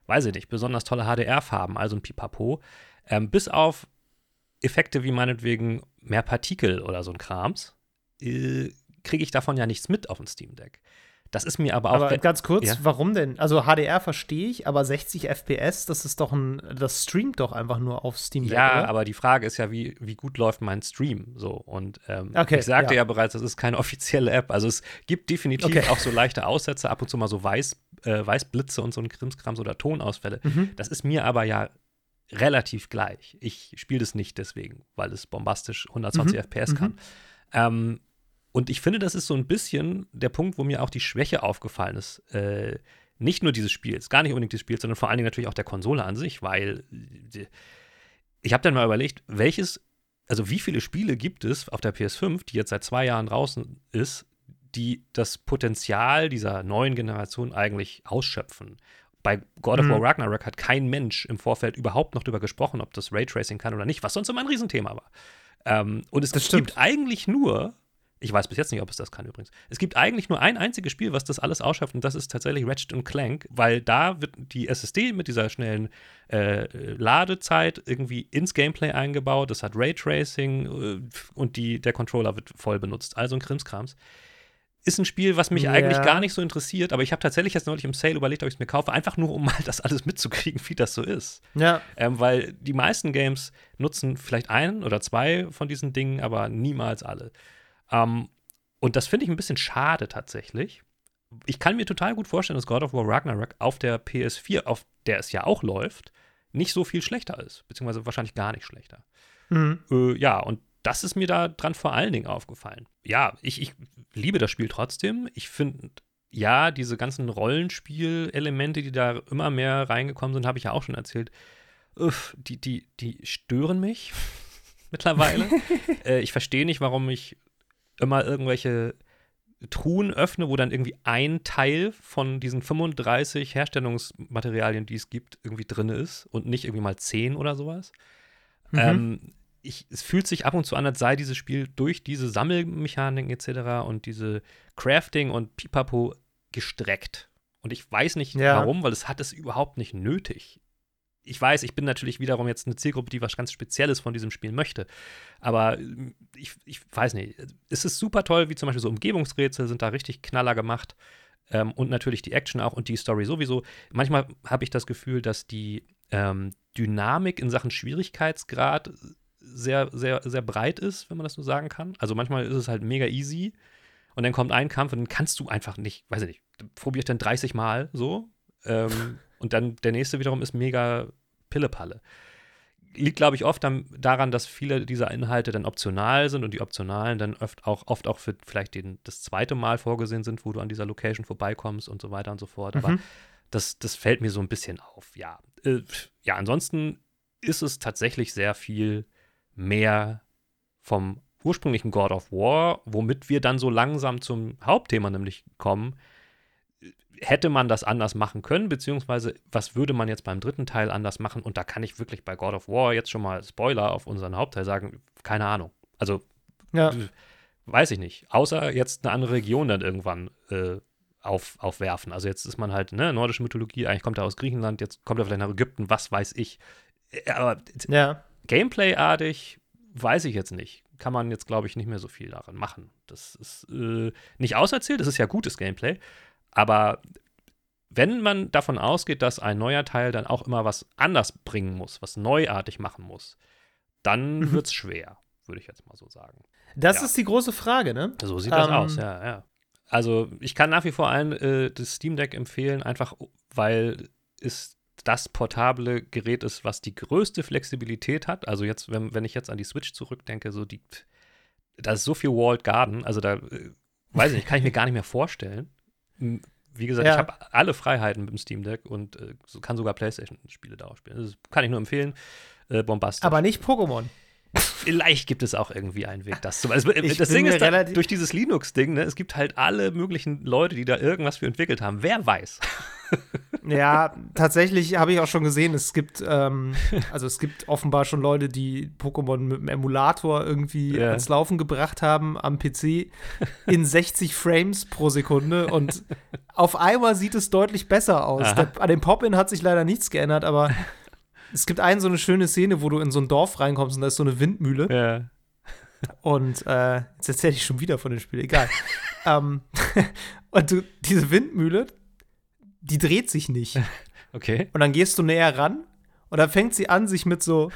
weiß ich nicht, besonders tolle HDR-Farben, also ein Pipapo. Ähm, bis auf Effekte wie meinetwegen mehr Partikel oder so ein Krams, äh, kriege ich davon ja nichts mit auf dem Steam Deck. Das ist mir aber auch. Aber ganz kurz, ja? warum denn? Also HDR verstehe ich, aber 60 FPS, das ist doch ein, das streamt doch einfach nur auf Steam. Ja, oder? aber die Frage ist ja, wie, wie gut läuft mein Stream so? Und ähm, okay, ich sagte ja. ja. bereits, das ist keine offizielle App. Also es gibt definitiv okay. auch so leichte Aussätze, ab und zu mal so Weiß, äh, Weißblitze und so ein Krimskrams oder Tonausfälle. Mhm. Das ist mir aber ja relativ gleich. Ich spiele das nicht deswegen, weil es bombastisch 120 mhm. FPS kann. Mhm. Ähm, und ich finde, das ist so ein bisschen der Punkt, wo mir auch die Schwäche aufgefallen ist. Äh, nicht nur dieses Spiels, gar nicht unbedingt dieses Spiels, sondern vor allen Dingen natürlich auch der Konsole an sich, weil äh, ich habe dann mal überlegt, welches, also wie viele Spiele gibt es auf der PS5, die jetzt seit zwei Jahren draußen ist, die das Potenzial dieser neuen Generation eigentlich ausschöpfen. Bei God of War mhm. Ragnarok hat kein Mensch im Vorfeld überhaupt noch darüber gesprochen, ob das Raytracing kann oder nicht, was sonst immer ein Riesenthema war. Ähm, und es das gibt eigentlich nur ich weiß bis jetzt nicht, ob es das kann übrigens. Es gibt eigentlich nur ein einziges Spiel, was das alles ausschafft, und das ist tatsächlich Ratchet Clank, weil da wird die SSD mit dieser schnellen äh, Ladezeit irgendwie ins Gameplay eingebaut. Das hat Raytracing äh, und die, der Controller wird voll benutzt. Also ein Krimskrams. Ist ein Spiel, was mich ja. eigentlich gar nicht so interessiert, aber ich habe tatsächlich jetzt neulich im Sale überlegt, ob ich es mir kaufe, einfach nur, um mal das alles mitzukriegen, wie das so ist. Ja. Ähm, weil die meisten Games nutzen vielleicht ein oder zwei von diesen Dingen, aber niemals alle. Ähm, und das finde ich ein bisschen schade tatsächlich. Ich kann mir total gut vorstellen, dass God of War Ragnarok auf der PS4, auf der es ja auch läuft, nicht so viel schlechter ist, beziehungsweise wahrscheinlich gar nicht schlechter. Mhm. Äh, ja, und das ist mir da dran vor allen Dingen aufgefallen. Ja, ich, ich liebe das Spiel trotzdem. Ich finde, ja, diese ganzen Rollenspielelemente, die da immer mehr reingekommen sind, habe ich ja auch schon erzählt. Uff, die, die, die stören mich mittlerweile. äh, ich verstehe nicht, warum ich immer irgendwelche Truhen öffne, wo dann irgendwie ein Teil von diesen 35 Herstellungsmaterialien, die es gibt, irgendwie drin ist und nicht irgendwie mal 10 oder sowas. Mhm. Ähm, ich, es fühlt sich ab und zu an, als sei dieses Spiel durch diese Sammelmechaniken etc. und diese Crafting und Pipapo gestreckt. Und ich weiß nicht ja. warum, weil es hat es überhaupt nicht nötig ich weiß, ich bin natürlich wiederum jetzt eine Zielgruppe, die was ganz Spezielles von diesem Spiel möchte. Aber äh, ich, ich weiß nicht, es ist super toll, wie zum Beispiel so Umgebungsrätsel sind da richtig knaller gemacht. Ähm, und natürlich die Action auch und die Story sowieso. Manchmal habe ich das Gefühl, dass die ähm, Dynamik in Sachen Schwierigkeitsgrad sehr, sehr, sehr breit ist, wenn man das so sagen kann. Also manchmal ist es halt mega easy und dann kommt ein Kampf und dann kannst du einfach nicht, weiß ich nicht, probiere ich dann 30 Mal so. Ähm, und dann der nächste wiederum ist mega Pillepalle. Liegt, glaube ich, oft dann daran, dass viele dieser Inhalte dann optional sind und die optionalen dann oft auch, oft auch für vielleicht den, das zweite Mal vorgesehen sind, wo du an dieser Location vorbeikommst und so weiter und so fort. Aber mhm. das, das fällt mir so ein bisschen auf. Ja, äh, ja, ansonsten ist es tatsächlich sehr viel mehr vom ursprünglichen God of War, womit wir dann so langsam zum Hauptthema nämlich kommen, hätte man das anders machen können, beziehungsweise was würde man jetzt beim dritten Teil anders machen? Und da kann ich wirklich bei God of War jetzt schon mal Spoiler auf unseren Hauptteil sagen, keine Ahnung. Also ja. weiß ich nicht. Außer jetzt eine andere Region dann irgendwann äh, auf, aufwerfen. Also jetzt ist man halt, ne, nordische Mythologie, eigentlich kommt er aus Griechenland, jetzt kommt er vielleicht nach Ägypten, was weiß ich. Äh, aber ja. Gameplay-artig weiß ich jetzt nicht. Kann man jetzt, glaube ich, nicht mehr so viel daran machen. Das ist äh, nicht auserzählt, das ist ja gutes Gameplay. Aber wenn man davon ausgeht, dass ein neuer Teil dann auch immer was anders bringen muss, was neuartig machen muss, dann mhm. wird es schwer, würde ich jetzt mal so sagen. Das ja. ist die große Frage, ne? So sieht das ähm, aus, ja, ja. Also ich kann nach wie vor allen äh, das Steam Deck empfehlen, einfach weil es das portable Gerät ist, was die größte Flexibilität hat. Also jetzt, wenn, wenn ich jetzt an die Switch zurückdenke, so die, da ist so viel Walled Garden, also da, äh, weiß ich nicht, kann ich mir gar nicht mehr vorstellen. Wie gesagt, ja. ich habe alle Freiheiten mit dem Steam Deck und äh, kann sogar PlayStation-Spiele darauf spielen. Das kann ich nur empfehlen. Äh, bombastisch. Aber nicht Pokémon. Vielleicht gibt es auch irgendwie einen Weg, das zu machen. Also, das Ding ist, da, durch dieses Linux-Ding, ne, es gibt halt alle möglichen Leute, die da irgendwas für entwickelt haben. Wer weiß? Ja, tatsächlich habe ich auch schon gesehen, es gibt, ähm, also es gibt offenbar schon Leute, die Pokémon mit dem Emulator irgendwie yeah. ans Laufen gebracht haben am PC in 60 Frames pro Sekunde und auf einmal sieht es deutlich besser aus. Der, an dem Pop-In hat sich leider nichts geändert, aber es gibt eine so eine schöne Szene, wo du in so ein Dorf reinkommst und da ist so eine Windmühle. Ja. Und äh, jetzt erzähle ich schon wieder von dem Spiel, egal. ähm, und du, diese Windmühle, die dreht sich nicht. Okay. Und dann gehst du näher ran und dann fängt sie an, sich mit so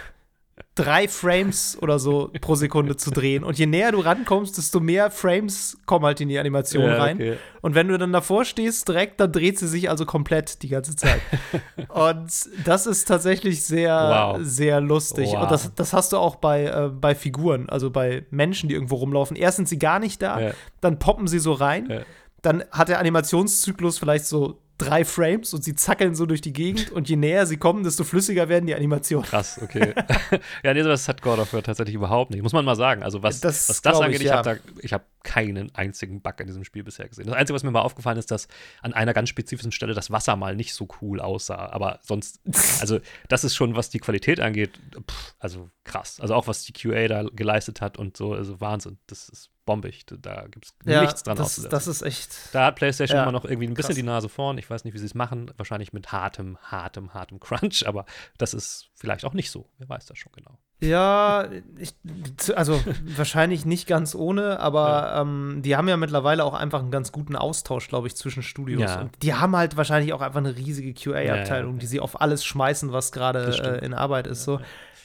drei Frames oder so pro Sekunde zu drehen. Und je näher du rankommst, desto mehr Frames kommen halt in die Animation ja, rein. Okay. Und wenn du dann davor stehst, direkt, dann dreht sie sich also komplett die ganze Zeit. und das ist tatsächlich sehr, wow. sehr lustig. Wow. Und das, das hast du auch bei, äh, bei Figuren, also bei Menschen, die irgendwo rumlaufen. Erst sind sie gar nicht da, ja. dann poppen sie so rein. Ja. Dann hat der Animationszyklus vielleicht so drei Frames und sie zackeln so durch die Gegend und je näher sie kommen, desto flüssiger werden die Animationen. Krass, okay. ja, nee, das hat God of War tatsächlich überhaupt nicht. Muss man mal sagen. Also, was das, was das angeht, ich, ja. habe hab keinen einzigen Bug in diesem Spiel bisher gesehen. Das Einzige, was mir mal aufgefallen ist, dass an einer ganz spezifischen Stelle das Wasser mal nicht so cool aussah. Aber sonst, also, das ist schon, was die Qualität angeht, pff, also krass. Also, auch was die QA da geleistet hat und so, also Wahnsinn. Das ist bombig. Da gibt es ja, nichts dran das. Das ist echt. Da hat PlayStation ja, immer noch irgendwie ein bisschen krass. die Nase vorn. Ich weiß nicht, wie sie es machen. Wahrscheinlich mit hartem, hartem, hartem Crunch. Aber das ist vielleicht auch nicht so. Wer weiß das schon genau. Ja, ich, also wahrscheinlich nicht ganz ohne, aber ja. ähm, die haben ja mittlerweile auch einfach einen ganz guten Austausch, glaube ich, zwischen Studios. Ja. Und die haben halt wahrscheinlich auch einfach eine riesige QA-Abteilung, ja, die sie auf alles schmeißen, was gerade äh, in Arbeit ist. So.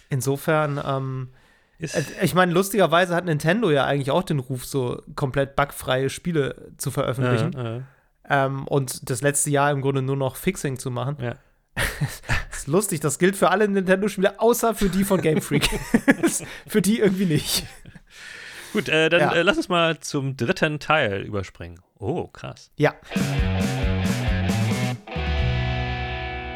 Insofern, ähm, äh, ich meine, lustigerweise hat Nintendo ja eigentlich auch den Ruf, so komplett bugfreie Spiele zu veröffentlichen. Ja, ja. Ähm, und das letzte Jahr im Grunde nur noch Fixing zu machen. Ja. das ist lustig, das gilt für alle Nintendo-Spiele, außer für die von Game Freak. für die irgendwie nicht. Gut, äh, dann äh, lass uns mal zum dritten Teil überspringen. Oh, krass. Ja.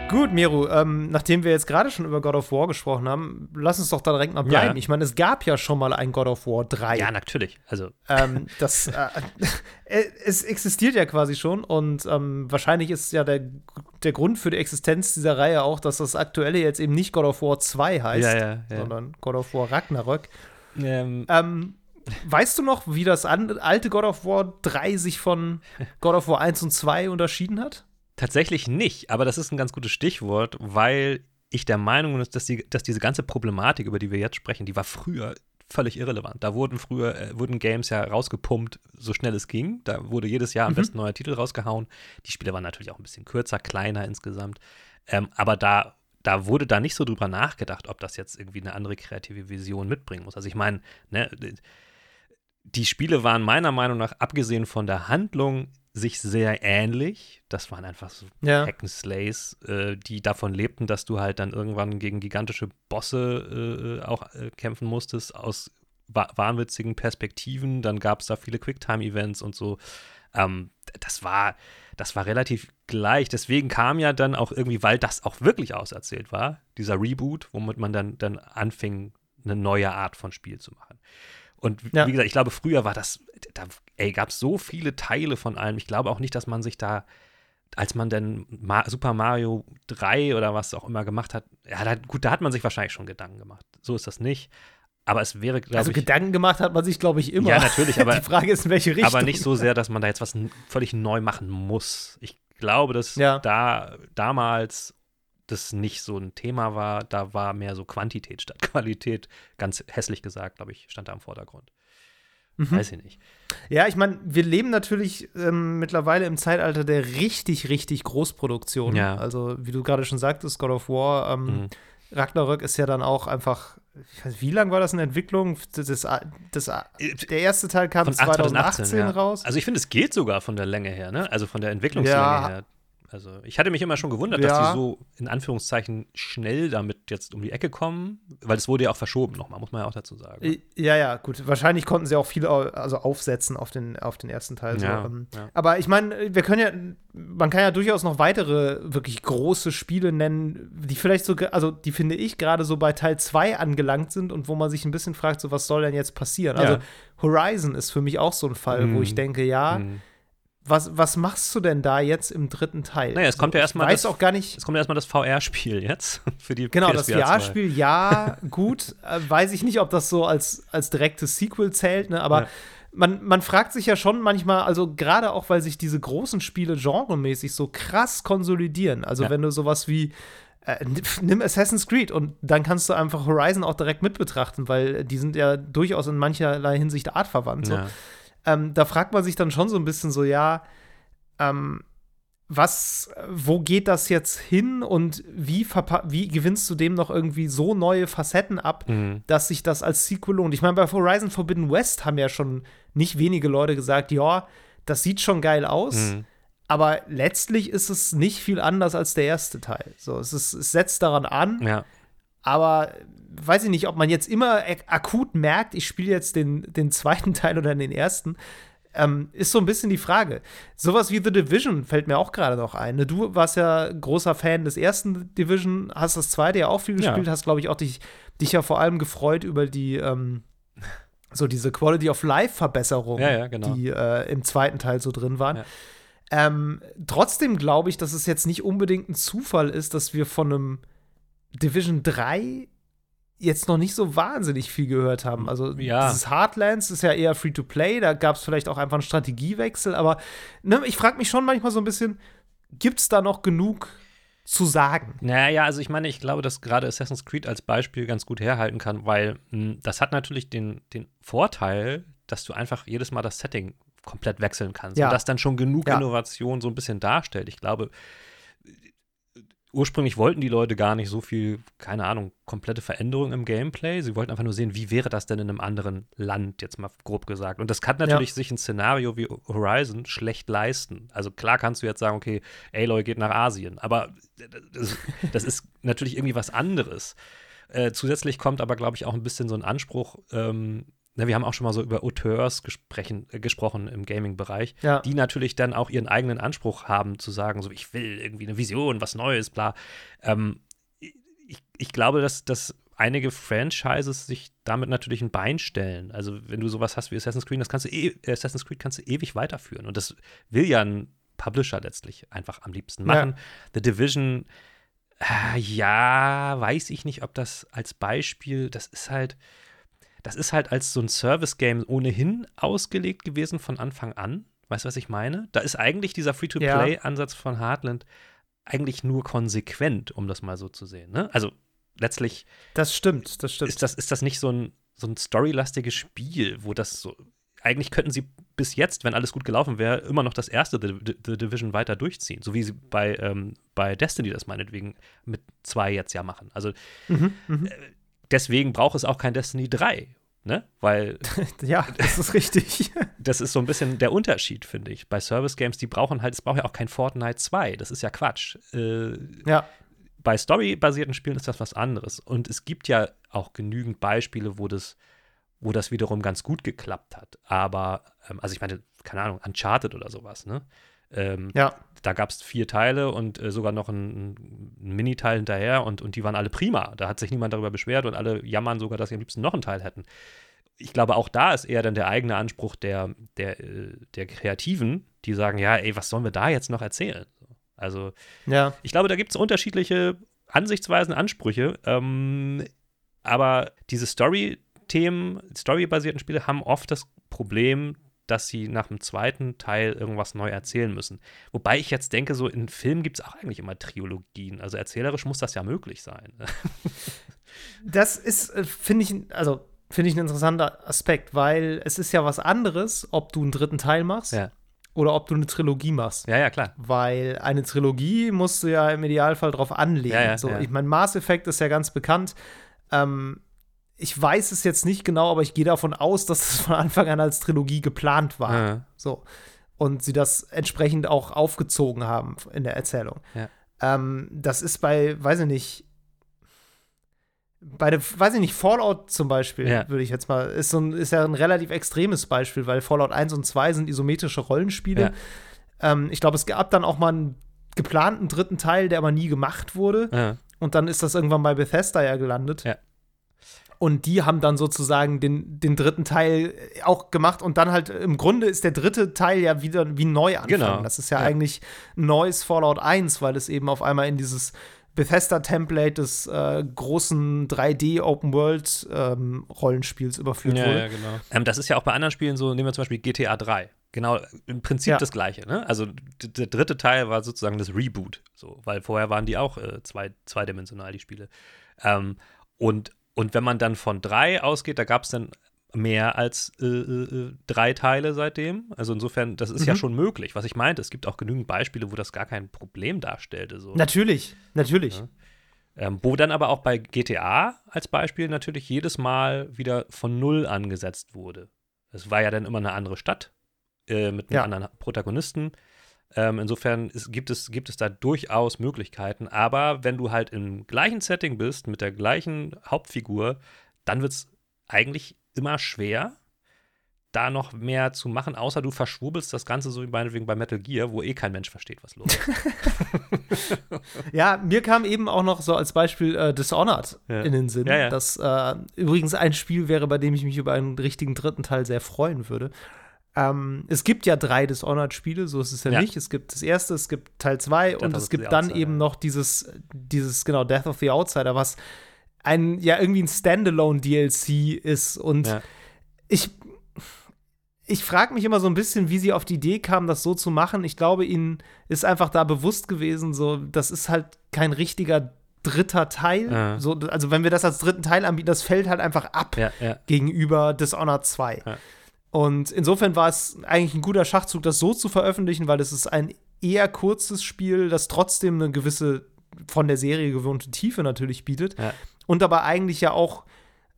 Gut, Miru, ähm, nachdem wir jetzt gerade schon über God of War gesprochen haben, lass uns doch da direkt mal bleiben. Ja. Ich meine, es gab ja schon mal ein God of War 3. Ja, natürlich. Also. Ähm, das, äh, äh, es existiert ja quasi schon und ähm, wahrscheinlich ist ja der, der Grund für die Existenz dieser Reihe auch, dass das aktuelle jetzt eben nicht God of War 2 heißt, ja, ja, sondern God of War Ragnarök. Ähm. ähm. Weißt du noch, wie das alte God of War 3 sich von God of War 1 und 2 unterschieden hat? Tatsächlich nicht, aber das ist ein ganz gutes Stichwort, weil ich der Meinung bin, dass, die, dass diese ganze Problematik, über die wir jetzt sprechen, die war früher völlig irrelevant. Da wurden früher äh, wurden Games ja rausgepumpt, so schnell es ging. Da wurde jedes Jahr am mhm. besten neuer Titel rausgehauen. Die Spiele waren natürlich auch ein bisschen kürzer, kleiner insgesamt. Ähm, aber da, da wurde da nicht so drüber nachgedacht, ob das jetzt irgendwie eine andere kreative Vision mitbringen muss. Also ich meine, ne, die Spiele waren meiner Meinung nach, abgesehen von der Handlung, sich sehr ähnlich. Das waren einfach so ja. Hack'n'Slays, äh, die davon lebten, dass du halt dann irgendwann gegen gigantische Bosse äh, auch äh, kämpfen musstest, aus wa wahnwitzigen Perspektiven. Dann gab es da viele Quicktime-Events und so. Ähm, das war, das war relativ gleich. Deswegen kam ja dann auch irgendwie, weil das auch wirklich auserzählt war, dieser Reboot, womit man dann, dann anfing, eine neue Art von Spiel zu machen. Und ja. wie gesagt, ich glaube, früher war das, da ey, gab es so viele Teile von allem. Ich glaube auch nicht, dass man sich da, als man dann Ma Super Mario 3 oder was auch immer gemacht hat, ja, da, gut, da hat man sich wahrscheinlich schon Gedanken gemacht. So ist das nicht. Aber es wäre, glaube Also Gedanken gemacht hat man sich, glaube ich, immer. Ja, natürlich, aber die Frage ist, in welche Richtung. Aber nicht so sehr, dass man da jetzt was völlig neu machen muss. Ich glaube, dass ja. da damals das nicht so ein Thema war. Da war mehr so Quantität statt Qualität. Ganz hässlich gesagt, glaube ich, stand da im Vordergrund. Mhm. Weiß ich nicht. Ja, ich meine, wir leben natürlich ähm, mittlerweile im Zeitalter der richtig, richtig Großproduktion. Ja. Also, wie du gerade schon sagtest, God of War, ähm, mhm. Ragnarök ist ja dann auch einfach. Weiß, wie lange war das in Entwicklung? Das, das, das, der erste Teil kam 2018, 2018 ja. raus. Also ich finde, es geht sogar von der Länge her, ne? Also von der Entwicklungslänge ja, her. Also ich hatte mich immer schon gewundert, ja. dass die so in Anführungszeichen schnell damit jetzt um die Ecke kommen, weil es wurde ja auch verschoben nochmal, muss man ja auch dazu sagen. Ja, ja, gut. Wahrscheinlich konnten sie auch viel also aufsetzen auf den, auf den ersten Teil. Ja, so. Ähm. ja. Aber ich meine, wir können ja, man kann ja durchaus noch weitere wirklich große Spiele nennen, die vielleicht so, also die finde ich gerade so bei Teil 2 angelangt sind und wo man sich ein bisschen fragt, so was soll denn jetzt passieren? Also Horizon ist für mich auch so ein Fall, mhm. wo ich denke, ja, mhm was, was machst du denn da jetzt im dritten Teil? Naja, es kommt ja erstmal. Weiß das, auch gar nicht. Es kommt ja erstmal das VR-Spiel jetzt für die Genau, das VR-Spiel, ja, gut. Äh, weiß ich nicht, ob das so als, als direktes Sequel zählt, ne? aber. Ja. Man, man fragt sich ja schon manchmal, also gerade auch, weil sich diese großen Spiele genremäßig so krass konsolidieren. Also, ja. wenn du sowas wie äh, nimm Assassin's Creed und dann kannst du einfach Horizon auch direkt mit betrachten, weil die sind ja durchaus in mancherlei Hinsicht artverwandt. So. Ja ähm, da fragt man sich dann schon so ein bisschen so, ja, ähm, was, wo geht das jetzt hin und wie, wie gewinnst du dem noch irgendwie so neue Facetten ab, mhm. dass sich das als Sequel lohnt? Ich meine, bei Horizon Forbidden West haben ja schon nicht wenige Leute gesagt, ja, das sieht schon geil aus, mhm. aber letztlich ist es nicht viel anders als der erste Teil. So, es, ist, es setzt daran an, ja. Aber weiß ich nicht, ob man jetzt immer akut merkt, ich spiele jetzt den, den zweiten Teil oder den ersten. Ähm, ist so ein bisschen die Frage. Sowas wie The Division fällt mir auch gerade noch ein. Ne? Du warst ja großer Fan des ersten Division, hast das zweite ja auch viel gespielt, ja. hast, glaube ich, auch dich, dich ja vor allem gefreut über die, ähm, so diese Quality of Life-Verbesserungen, ja, ja, genau. die äh, im zweiten Teil so drin waren. Ähm, trotzdem glaube ich, dass es jetzt nicht unbedingt ein Zufall ist, dass wir von einem Division 3 jetzt noch nicht so wahnsinnig viel gehört haben. Also ja. dieses Heartlands ist ja eher Free-to-Play, da gab es vielleicht auch einfach einen Strategiewechsel, aber ne, ich frage mich schon manchmal so ein bisschen, gibt es da noch genug zu sagen? Naja, also ich meine, ich glaube, dass gerade Assassin's Creed als Beispiel ganz gut herhalten kann, weil mh, hm, das hat natürlich den, den Vorteil, dass du einfach jedes Mal das Setting komplett wechseln kannst ja. und das dann schon genug ja. Innovation so ein bisschen darstellt. Ich glaube, ursprünglich wollten die Leute gar nicht so viel, keine Ahnung, komplette Veränderung im Gameplay. Sie wollten einfach nur sehen, wie wäre das denn in einem anderen Land, jetzt mal grob gesagt. Und das kann natürlich ja. sich ein Szenario wie Horizon schlecht leisten. Also klar kannst du jetzt sagen, okay, Aloy geht nach Asien, aber das, das ist natürlich irgendwie was anderes. Äh, zusätzlich kommt aber, glaube ich, auch ein bisschen so ein Anspruch, ähm, Ne, wir haben auch schon mal so über Auteurs äh, gesprochen im Gaming-Bereich, ja. die natürlich dann auch ihren eigenen Anspruch haben, zu sagen, so ich will irgendwie eine Vision, was Neues, bla. Ähm, ich, ich glaube, dass, dass einige Franchises sich damit natürlich ein Bein stellen. Also wenn du sowas hast wie Assassin's Creed, das kannst du e Assassin's Creed kannst du ewig weiterführen. Und das will ja ein Publisher letztlich einfach am liebsten machen. Ja. The Division, äh, ja, weiß ich nicht, ob das als Beispiel, das ist halt das ist halt als so ein Service-Game ohnehin ausgelegt gewesen von Anfang an. Weißt du, was ich meine? Da ist eigentlich dieser Free-to-Play-Ansatz ja. von Heartland eigentlich nur konsequent, um das mal so zu sehen. Ne? Also letztlich. Das stimmt, das stimmt. Ist das, ist das nicht so ein, so ein storylastiges Spiel, wo das so. Eigentlich könnten sie bis jetzt, wenn alles gut gelaufen wäre, immer noch das erste The, The Division weiter durchziehen. So wie sie bei, ähm, bei Destiny das meinetwegen mit zwei jetzt ja machen. Also mhm, mhm. äh, deswegen braucht es auch kein Destiny 3. Ne? Weil. ja, das ist richtig. das ist so ein bisschen der Unterschied, finde ich. Bei Service Games, die brauchen halt, es braucht ja auch kein Fortnite 2. Das ist ja Quatsch. Äh, ja. Bei storybasierten Spielen ist das was anderes. Und es gibt ja auch genügend Beispiele, wo das, wo das wiederum ganz gut geklappt hat. Aber, ähm, also ich meine, keine Ahnung, Uncharted oder sowas, ne? Ähm, ja. Da gab es vier Teile und äh, sogar noch ein, ein Mini-Teil hinterher und, und die waren alle prima. Da hat sich niemand darüber beschwert und alle jammern sogar, dass sie am liebsten noch einen Teil hätten. Ich glaube, auch da ist eher dann der eigene Anspruch der, der, äh, der Kreativen, die sagen, ja, ey, was sollen wir da jetzt noch erzählen? Also, ja. ich glaube, da gibt es unterschiedliche Ansichtsweisen, Ansprüche. Ähm, aber diese Story-Themen, storybasierten Spiele haben oft das Problem, dass sie nach dem zweiten Teil irgendwas neu erzählen müssen. Wobei ich jetzt denke, so in Filmen gibt es auch eigentlich immer Triologien. Also erzählerisch muss das ja möglich sein. das ist, äh, finde ich, also finde ich ein interessanter Aspekt, weil es ist ja was anderes, ob du einen dritten Teil machst Ja. oder ob du eine Trilogie machst. Ja, ja, klar. Weil eine Trilogie musst du ja im Idealfall drauf anlegen. Ja, ja, so, ja. Ich meine, Mass Effect ist ja ganz bekannt. Ähm, ich weiß es jetzt nicht genau, aber ich gehe davon aus, dass es von Anfang an als Trilogie geplant war. Ja. So. Und sie das entsprechend auch aufgezogen haben in der Erzählung. Ja. Ähm, das ist bei, weiß ich nicht, bei der, weiß ich nicht, Fallout zum Beispiel, Ja. würde ich jetzt mal, ist, so ein, ist ja ein relativ extremes Beispiel, weil Fallout 1 und 2 sind isometrische Rollenspiele. Ähm, ich glaube, es gab dann auch mal einen geplanten dritten Teil, der aber nie gemacht wurde. Und dann ist das irgendwann bei Bethesda ja gelandet. Ja. Und die haben dann sozusagen den, den dritten Teil auch gemacht. Und dann halt, im Grunde ist der dritte Teil ja wieder wie neu anfangen. Genau. Das ist ja, Ja. eigentlich ein neues Fallout 1, weil es eben auf einmal in dieses Bethesda-Template des äh, großen 3D-Open-World-Rollenspiels überführt Ja, wurde. ja, genau. Ähm, das ist ja auch bei anderen Spielen so, nehmen wir zum Beispiel GTA 3. Genau, im Prinzip Ja. das Gleiche. Ne? Also der dritte Teil war sozusagen das Reboot, so, weil vorher waren die auch äh, zwei, zweidimensional, die Spiele. Ähm, und, und wenn man dann von drei ausgeht, da gab es dann mehr als äh, äh, drei Teile seitdem. Also insofern, das ist ja Mhm. schon möglich. Was ich meinte, es gibt auch genügend Beispiele, wo das gar kein Problem darstellte. So. Natürlich, natürlich. Ja. Ähm, wo dann aber auch bei GTA als Beispiel natürlich jedes Mal wieder von Null angesetzt wurde. Es war ja dann immer eine andere Stadt äh, mit einem Ja. anderen Protagonisten. Ähm, insofern ist, gibt, es, gibt es da durchaus Möglichkeiten. Aber wenn du halt im gleichen Setting bist, mit der gleichen Hauptfigur, dann wird es eigentlich immer schwer, da noch mehr zu machen, außer du verschwurbelst das Ganze so wie meinetwegen bei Metal Gear, wo eh kein Mensch versteht, was los ist. Ja, mir kam eben auch noch so als Beispiel äh, Dishonored Ja. in den Sinn, Ja, ja. das äh, übrigens ein Spiel wäre, bei dem ich mich über einen richtigen dritten Teil sehr freuen würde. Ähm, es gibt ja drei Dishonored-Spiele, so ist es ja, Ja. nicht. Es gibt das erste, es gibt Teil zwei Death und of es gibt dann Outsider. eben noch dieses, dieses, genau, Death of the Outsider, was ein, ja, irgendwie ein Standalone-DLC ist und Ja. ich, ich frage mich immer so ein bisschen, wie sie auf die Idee kamen, das so zu machen. Ich glaube, ihnen ist einfach da bewusst gewesen, so, das ist halt kein richtiger dritter Teil. Ja. So, also, wenn wir das als dritten Teil anbieten, das fällt halt einfach ab Ja, ja. gegenüber Dishonored 2. Und insofern war es eigentlich ein guter Schachzug, das so zu veröffentlichen, weil es ist ein eher kurzes Spiel, das trotzdem eine gewisse von der Serie gewohnte Tiefe natürlich bietet Ja. und aber eigentlich ja auch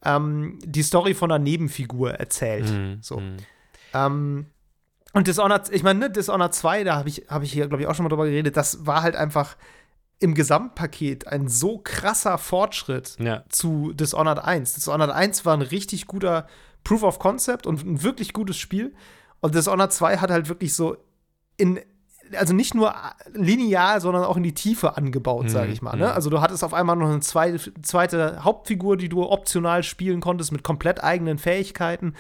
ähm, die Story von einer Nebenfigur erzählt. Mhm, So. mhm. Ähm, und Dishonored, ich meine, ne, Dishonored 2, da habe ich, hab ich hier, glaube ich, auch schon mal drüber geredet, das war halt einfach im Gesamtpaket ein so krasser Fortschritt Ja. zu Dishonored 1. Dishonored 1 war ein richtig guter Proof of Concept und ein wirklich gutes Spiel. Und Dishonored 2 hat halt wirklich so in, also nicht nur linear, sondern auch in die Tiefe angebaut, Mhm, sage ich mal. mhm. Ne? Also du hattest auf einmal noch eine zweite, zweite Hauptfigur, die du optional spielen konntest mit komplett eigenen Fähigkeiten.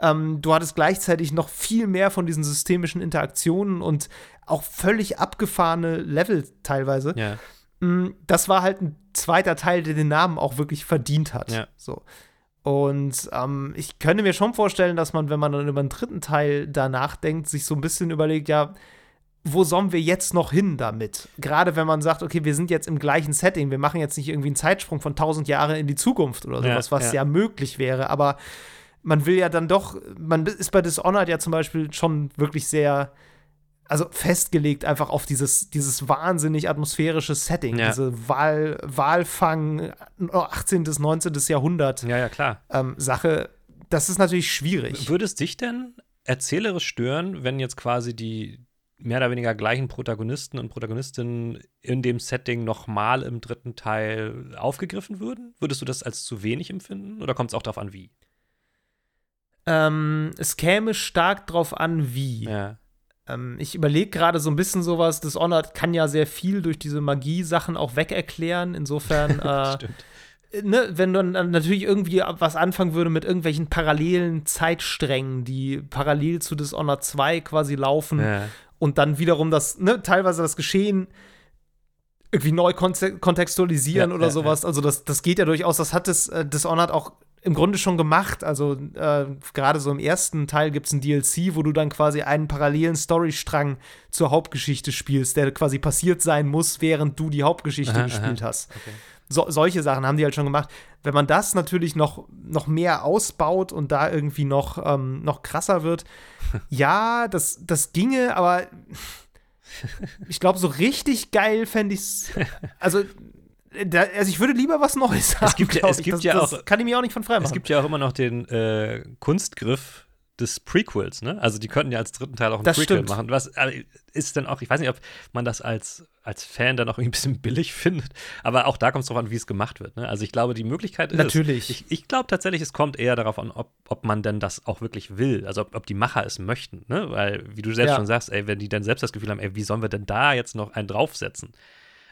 Ähm, du hattest gleichzeitig noch viel mehr von diesen systemischen Interaktionen und auch völlig abgefahrene Level teilweise. Ja. Mm, Das war halt ein zweiter Teil, der den Namen auch wirklich verdient hat. Ja. So. Und ähm, ich könnte mir schon vorstellen, dass man, wenn man dann über den dritten Teil da nachdenkt, sich so ein bisschen überlegt, ja, wo sollen wir jetzt noch hin damit? Gerade wenn man sagt, okay, wir sind jetzt im gleichen Setting, wir machen jetzt nicht irgendwie einen Zeitsprung von 1000 Jahre in die Zukunft oder Ja, sowas, was ja. ja. möglich wäre, aber man will ja dann doch, man ist bei Dishonored ja zum Beispiel schon wirklich sehr, also festgelegt einfach auf dieses, dieses wahnsinnig atmosphärische Setting, Ja. diese Wahl, Walfang, 18. bis 19. Jahrhundert ja, ja, klar. ähm, Sache. Das ist natürlich schwierig. Würde es dich denn erzählerisch stören, wenn jetzt quasi die mehr oder weniger gleichen Protagonisten und Protagonistinnen in dem Setting nochmal im dritten Teil aufgegriffen würden? Würdest du das als zu wenig empfinden oder kommt es auch darauf an, wie? Ähm, es käme stark drauf an, wie. Ja. Ähm, ich überlege gerade so ein bisschen sowas. Dishonored kann ja sehr viel durch diese Magie-Sachen auch wegerklären. Insofern, äh, Stimmt. ne, wenn dann dann natürlich irgendwie was anfangen würde mit irgendwelchen parallelen Zeitsträngen, die parallel zu Dishonored 2 quasi laufen Ja. und dann wiederum das, ne, teilweise das Geschehen irgendwie neu konte- kontextualisieren Ja, oder ja, sowas. Also das, das geht ja durchaus. Das hat das äh, Dishonored auch im Grunde schon gemacht. Also äh, gerade so im ersten Teil gibt es ein DLC, wo du dann quasi einen parallelen Storystrang zur Hauptgeschichte spielst, der quasi passiert sein muss, während du die Hauptgeschichte aha, gespielt aha. hast. Okay. So, solche Sachen haben die halt schon gemacht. Wenn man das natürlich noch, noch mehr ausbaut und da irgendwie noch, ähm, noch krasser wird, ja, das, das ginge, aber ich glaube, so richtig geil fände ich es. Also, da, also ich würde lieber was Neues haben. Es gibt ja, es gibt das, ja das auch, kann ich mir auch nicht von frei machen. Es gibt ja auch immer noch den äh, Kunstgriff des Prequels, ne? Also die könnten ja als dritten Teil auch ein das Prequel stimmt. machen. Was äh, ist denn auch, ich weiß nicht, ob man das als, als Fan dann auch irgendwie ein bisschen billig findet, aber auch da kommt es drauf an, wie es gemacht wird. Ne? Also ich glaube, die Möglichkeit ist. Natürlich. Ich, ich glaube tatsächlich, es kommt eher darauf an, ob, ob man denn das auch wirklich will. Also ob, ob die Macher es möchten. Ne? Weil, wie du selbst ja. schon sagst, ey, wenn die dann selbst das Gefühl haben, ey, wie sollen wir denn da jetzt noch einen draufsetzen?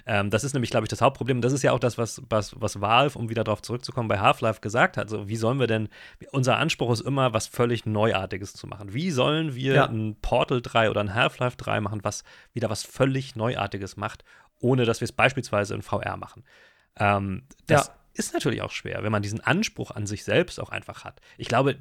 Ähm, das ist nämlich, glaube ich, das Hauptproblem. Das ist ja auch das, was, was, was Valve, um wieder darauf zurückzukommen, bei Half-Life gesagt hat. So, wie sollen wir denn, unser Anspruch ist immer, was völlig Neuartiges zu machen. Wie sollen wir ja. ein Portal 3 oder ein Half-Life 3 machen, was wieder was völlig Neuartiges macht, ohne dass wir es beispielsweise in VR machen? Ähm, das, ja ist natürlich auch schwer, wenn man diesen Anspruch an sich selbst auch einfach hat. Ich glaube,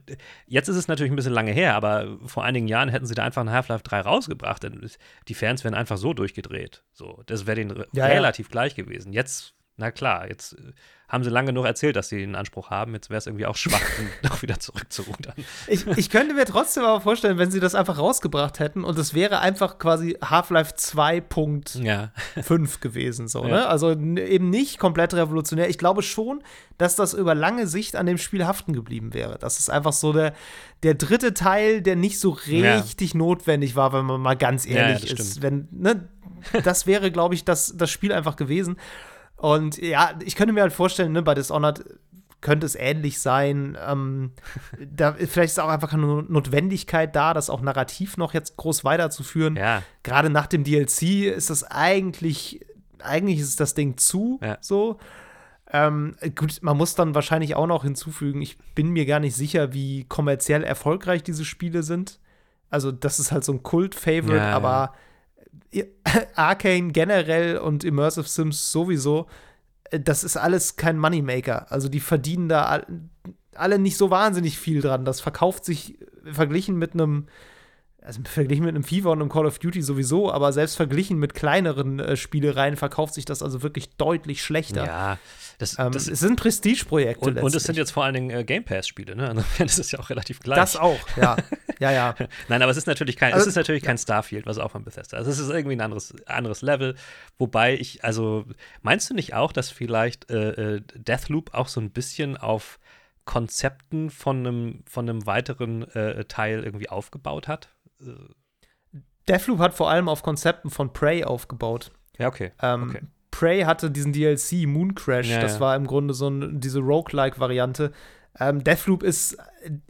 jetzt ist es natürlich ein bisschen lange her, aber vor einigen Jahren hätten sie da einfach ein Half-Life 3 rausgebracht, denn die Fans wären einfach so durchgedreht. So, das wäre denen ja, relativ ja. gleich gewesen. Jetzt, na klar, jetzt äh, haben sie lange genug erzählt, dass sie einen Anspruch haben. Jetzt wäre es irgendwie auch schwach, doch wieder zurückzurudern. Ich, ich könnte mir trotzdem aber vorstellen, wenn sie das einfach rausgebracht hätten und es wäre einfach quasi Half-Life 2.5 ja. gewesen. So, ja. ne? Also eben nicht komplett revolutionär. Ich glaube schon, dass das über lange Sicht an dem Spiel haften geblieben wäre. Das ist einfach so der, der dritte Teil, der nicht so richtig ja. notwendig war, wenn man mal ganz ehrlich ist. Wenn, ne, das wäre, glaube ich, das, das Spiel einfach gewesen. Und ja, ich könnte mir halt vorstellen, ne, bei Dishonored könnte es ähnlich sein. Ähm, da, vielleicht ist auch einfach keine Notwendigkeit da, das auch narrativ noch jetzt groß weiterzuführen. Ja. Gerade nach dem DLC ist das eigentlich, eigentlich ist das Ding zu, ja. so. Ähm, gut, man muss dann wahrscheinlich auch noch hinzufügen, ich bin mir gar nicht sicher, wie kommerziell erfolgreich diese Spiele sind. Also, das ist halt so ein Kult-Favorite, ja, aber Arcane generell und Immersive Sims sowieso, äh, das ist alles kein Moneymaker. Also die verdienen da alle nicht so wahnsinnig viel dran. Das verkauft sich verglichen mit einem also verglichen mit einem FIFA und einem Call of Duty sowieso, aber selbst verglichen mit kleineren äh, Spielereien verkauft sich das also wirklich deutlich schlechter. Ja, das, ähm, das es sind Prestigeprojekte. Und, und es sind jetzt vor allen Dingen äh, Game Pass-Spiele, ne? Also das ist ja auch relativ gleich. Das auch, ja. ja, ja. Nein, aber es ist natürlich kein, also, es ist natürlich kein Starfield, was auch von Bethesda. Also es ist irgendwie ein anderes, anderes Level. Wobei ich, also, meinst du nicht auch, dass vielleicht äh, äh Deathloop auch so ein bisschen auf Konzepten von einem, von einem weiteren äh, Teil irgendwie aufgebaut hat? Deathloop hat vor allem auf Konzepten von Prey aufgebaut. Ja, okay. Ähm, okay. Prey hatte diesen DLC Moon Crash, ja, das ja. war im Grunde so ein, diese Roguelike-Variante. Ähm, Deathloop ist,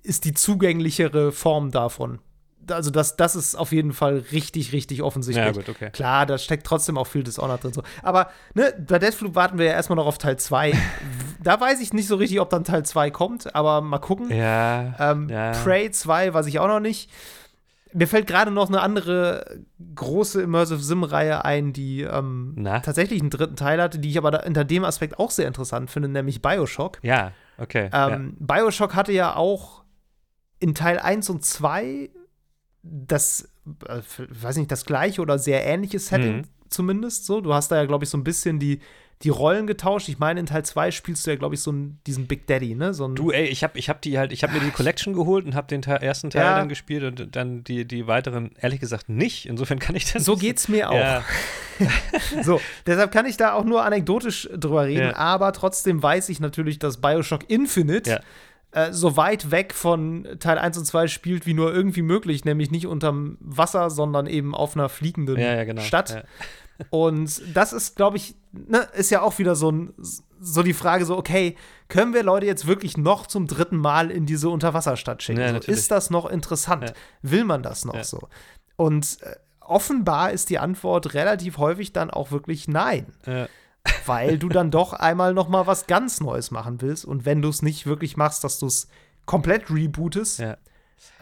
ist die zugänglichere Form davon. Also, das, das ist auf jeden Fall richtig, richtig offensichtlich. Ja, gut, okay. Klar, da steckt trotzdem auch viel Dishonored drin. So. Aber ne, bei Deathloop warten wir ja erstmal noch auf Teil 2. da weiß ich nicht so richtig, ob dann Teil 2 kommt, aber mal gucken. Ja, ähm, ja. Prey 2 weiß ich auch noch nicht. Mir fällt gerade noch eine andere große Immersive Sim-Reihe ein, die ähm, tatsächlich einen dritten Teil hatte, die ich aber unter dem Aspekt auch sehr interessant finde, nämlich Bioshock. Ja, okay. Ähm, ja. Bioshock hatte ja auch in Teil 1 und 2 das, äh, weiß nicht, das gleiche oder sehr ähnliche Setting mhm. zumindest. So, du hast da ja, glaube ich, so ein bisschen die die Rollen getauscht. Ich meine, in Teil 2 spielst du ja, glaube ich, so einen, diesen Big Daddy, ne? So du, ey, ich habe ich hab die halt, ich habe mir die Collection geholt und habe den Teil, ersten Teil ja. dann gespielt und dann die, die weiteren, ehrlich gesagt, nicht. Insofern kann ich das. So geht's mir auch. Ja. so, deshalb kann ich da auch nur anekdotisch drüber reden, ja. aber trotzdem weiß ich natürlich, dass Bioshock Infinite äh, so weit weg von Teil 1 und 2 spielt wie nur irgendwie möglich, nämlich nicht unterm Wasser, sondern eben auf einer fliegenden genau. Stadt. Und das ist, glaube ich, ne, ist ja auch wieder so, ein, so die Frage: so, okay, können wir Leute jetzt wirklich noch zum dritten Mal in diese Unterwasserstadt schicken? Ja, so, ist das noch interessant? Ja. Will man das noch ja. so? Und äh, offenbar ist die Antwort relativ häufig dann auch wirklich nein. Weil du dann doch einmal noch mal was ganz Neues machen willst. Und wenn du es nicht wirklich machst, dass du es komplett rebootest, ja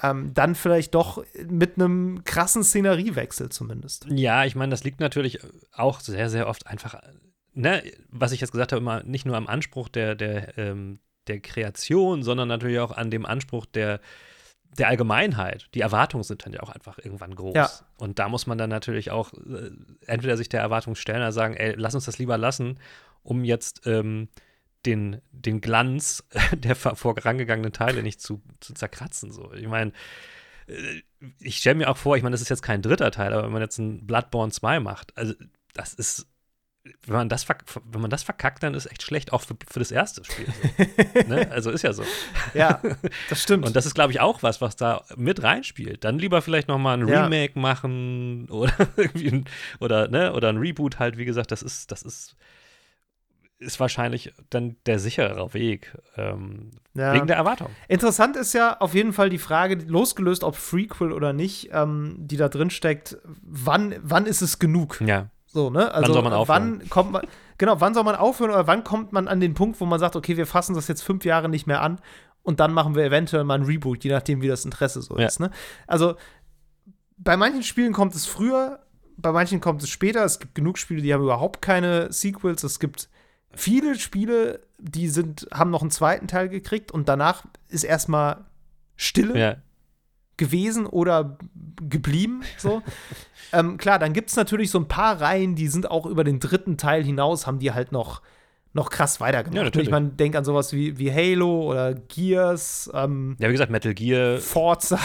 ähm, dann vielleicht doch mit einem krassen Szeneriewechsel zumindest. Ja, ich meine, das liegt natürlich auch sehr, sehr oft einfach, ne, was ich jetzt gesagt habe, immer nicht nur am Anspruch der, der, ähm, der Kreation, sondern natürlich auch an dem Anspruch der, der Allgemeinheit. Die Erwartungen sind dann ja auch einfach irgendwann groß. Ja. Und da muss man dann natürlich auch äh, entweder sich der Erwartung stellen oder sagen, ey, lass uns das lieber lassen, um jetzt ähm, den, den Glanz der vorangegangenen Teile nicht zu, zu zerkratzen. So. Ich meine, äh, ich stelle mir auch vor, ich meine, das ist jetzt kein dritter Teil, aber wenn man jetzt ein Bloodborne 2 macht, also das ist, wenn man das, wenn man das verkackt, dann ist echt schlecht, auch für, für das erste Spiel. So. ne? Also ist ja so. Ja, das stimmt. Und das ist, glaube ich, auch was, was da mit reinspielt. Dann lieber vielleicht noch mal ein Ja. Remake machen oder irgendwie ein, oder, ne, oder ein Reboot halt, wie gesagt, das ist, das ist, ist wahrscheinlich dann der sicherere Weg. Ähm, Ja. Wegen der Erwartung. Interessant ist ja auf jeden Fall die Frage, losgelöst ob Frequel oder nicht, ähm, die da drin steckt, wann, wann ist es genug? Ja. So, ne? Also soll man aufhören? wann kommt man, genau, wann soll man aufhören oder wann kommt man an den Punkt, wo man sagt, okay, wir fassen das jetzt fünf Jahre nicht mehr an und dann machen wir eventuell mal ein Reboot, je nachdem, wie das Interesse so Ja. ist. Ne? Also bei manchen Spielen kommt es früher, bei manchen kommt es später. Es gibt genug Spiele, die haben überhaupt keine Sequels. Es gibt viele Spiele, die sind, haben noch einen zweiten Teil gekriegt und danach ist erstmal Stille Ja. Gewesen oder geblieben. So. ähm, klar, dann gibt es natürlich so ein paar Reihen, die sind auch über den dritten Teil hinaus, haben die halt noch, noch krass weitergemacht. Ja, natürlich. ich meine, denk an sowas wie, wie Halo oder Gears, ähm, ja, wie gesagt, Metal Gear, Forza,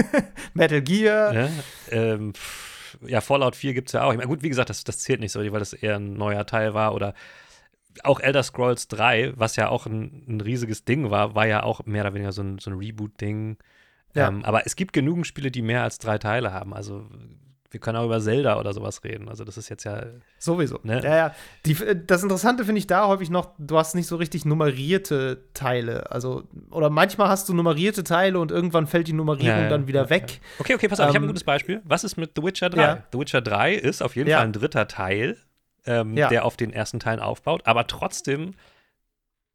Metal Gear. ne? ähm, ja, Fallout 4 gibt es ja auch. Ich meine, gut, wie gesagt, das, das zählt nicht so, weil das eher ein neuer Teil war oder auch Elder Scrolls 3, was ja auch ein, ein riesiges Ding war, war ja auch mehr oder weniger so ein, so ein Reboot-Ding. Ja. Ähm, aber es gibt genügend Spiele, die mehr als drei Teile haben. Also wir können auch über Zelda oder sowas reden. Also das ist jetzt ja Sowieso. Ne? Ja, ja. Die, äh, das Interessante finde ich da häufig noch, du hast nicht so richtig nummerierte Teile. Also, oder manchmal hast du nummerierte Teile und irgendwann fällt die Nummerierung Ja, ja, dann wieder weg. Okay, okay, pass auf, ich habe ein Ähm, gutes Beispiel. Was ist mit The Witcher 3? Ja. The Witcher 3 ist auf jeden. Fall ein dritter Teil, ähm, der auf den ersten Teilen aufbaut, aber trotzdem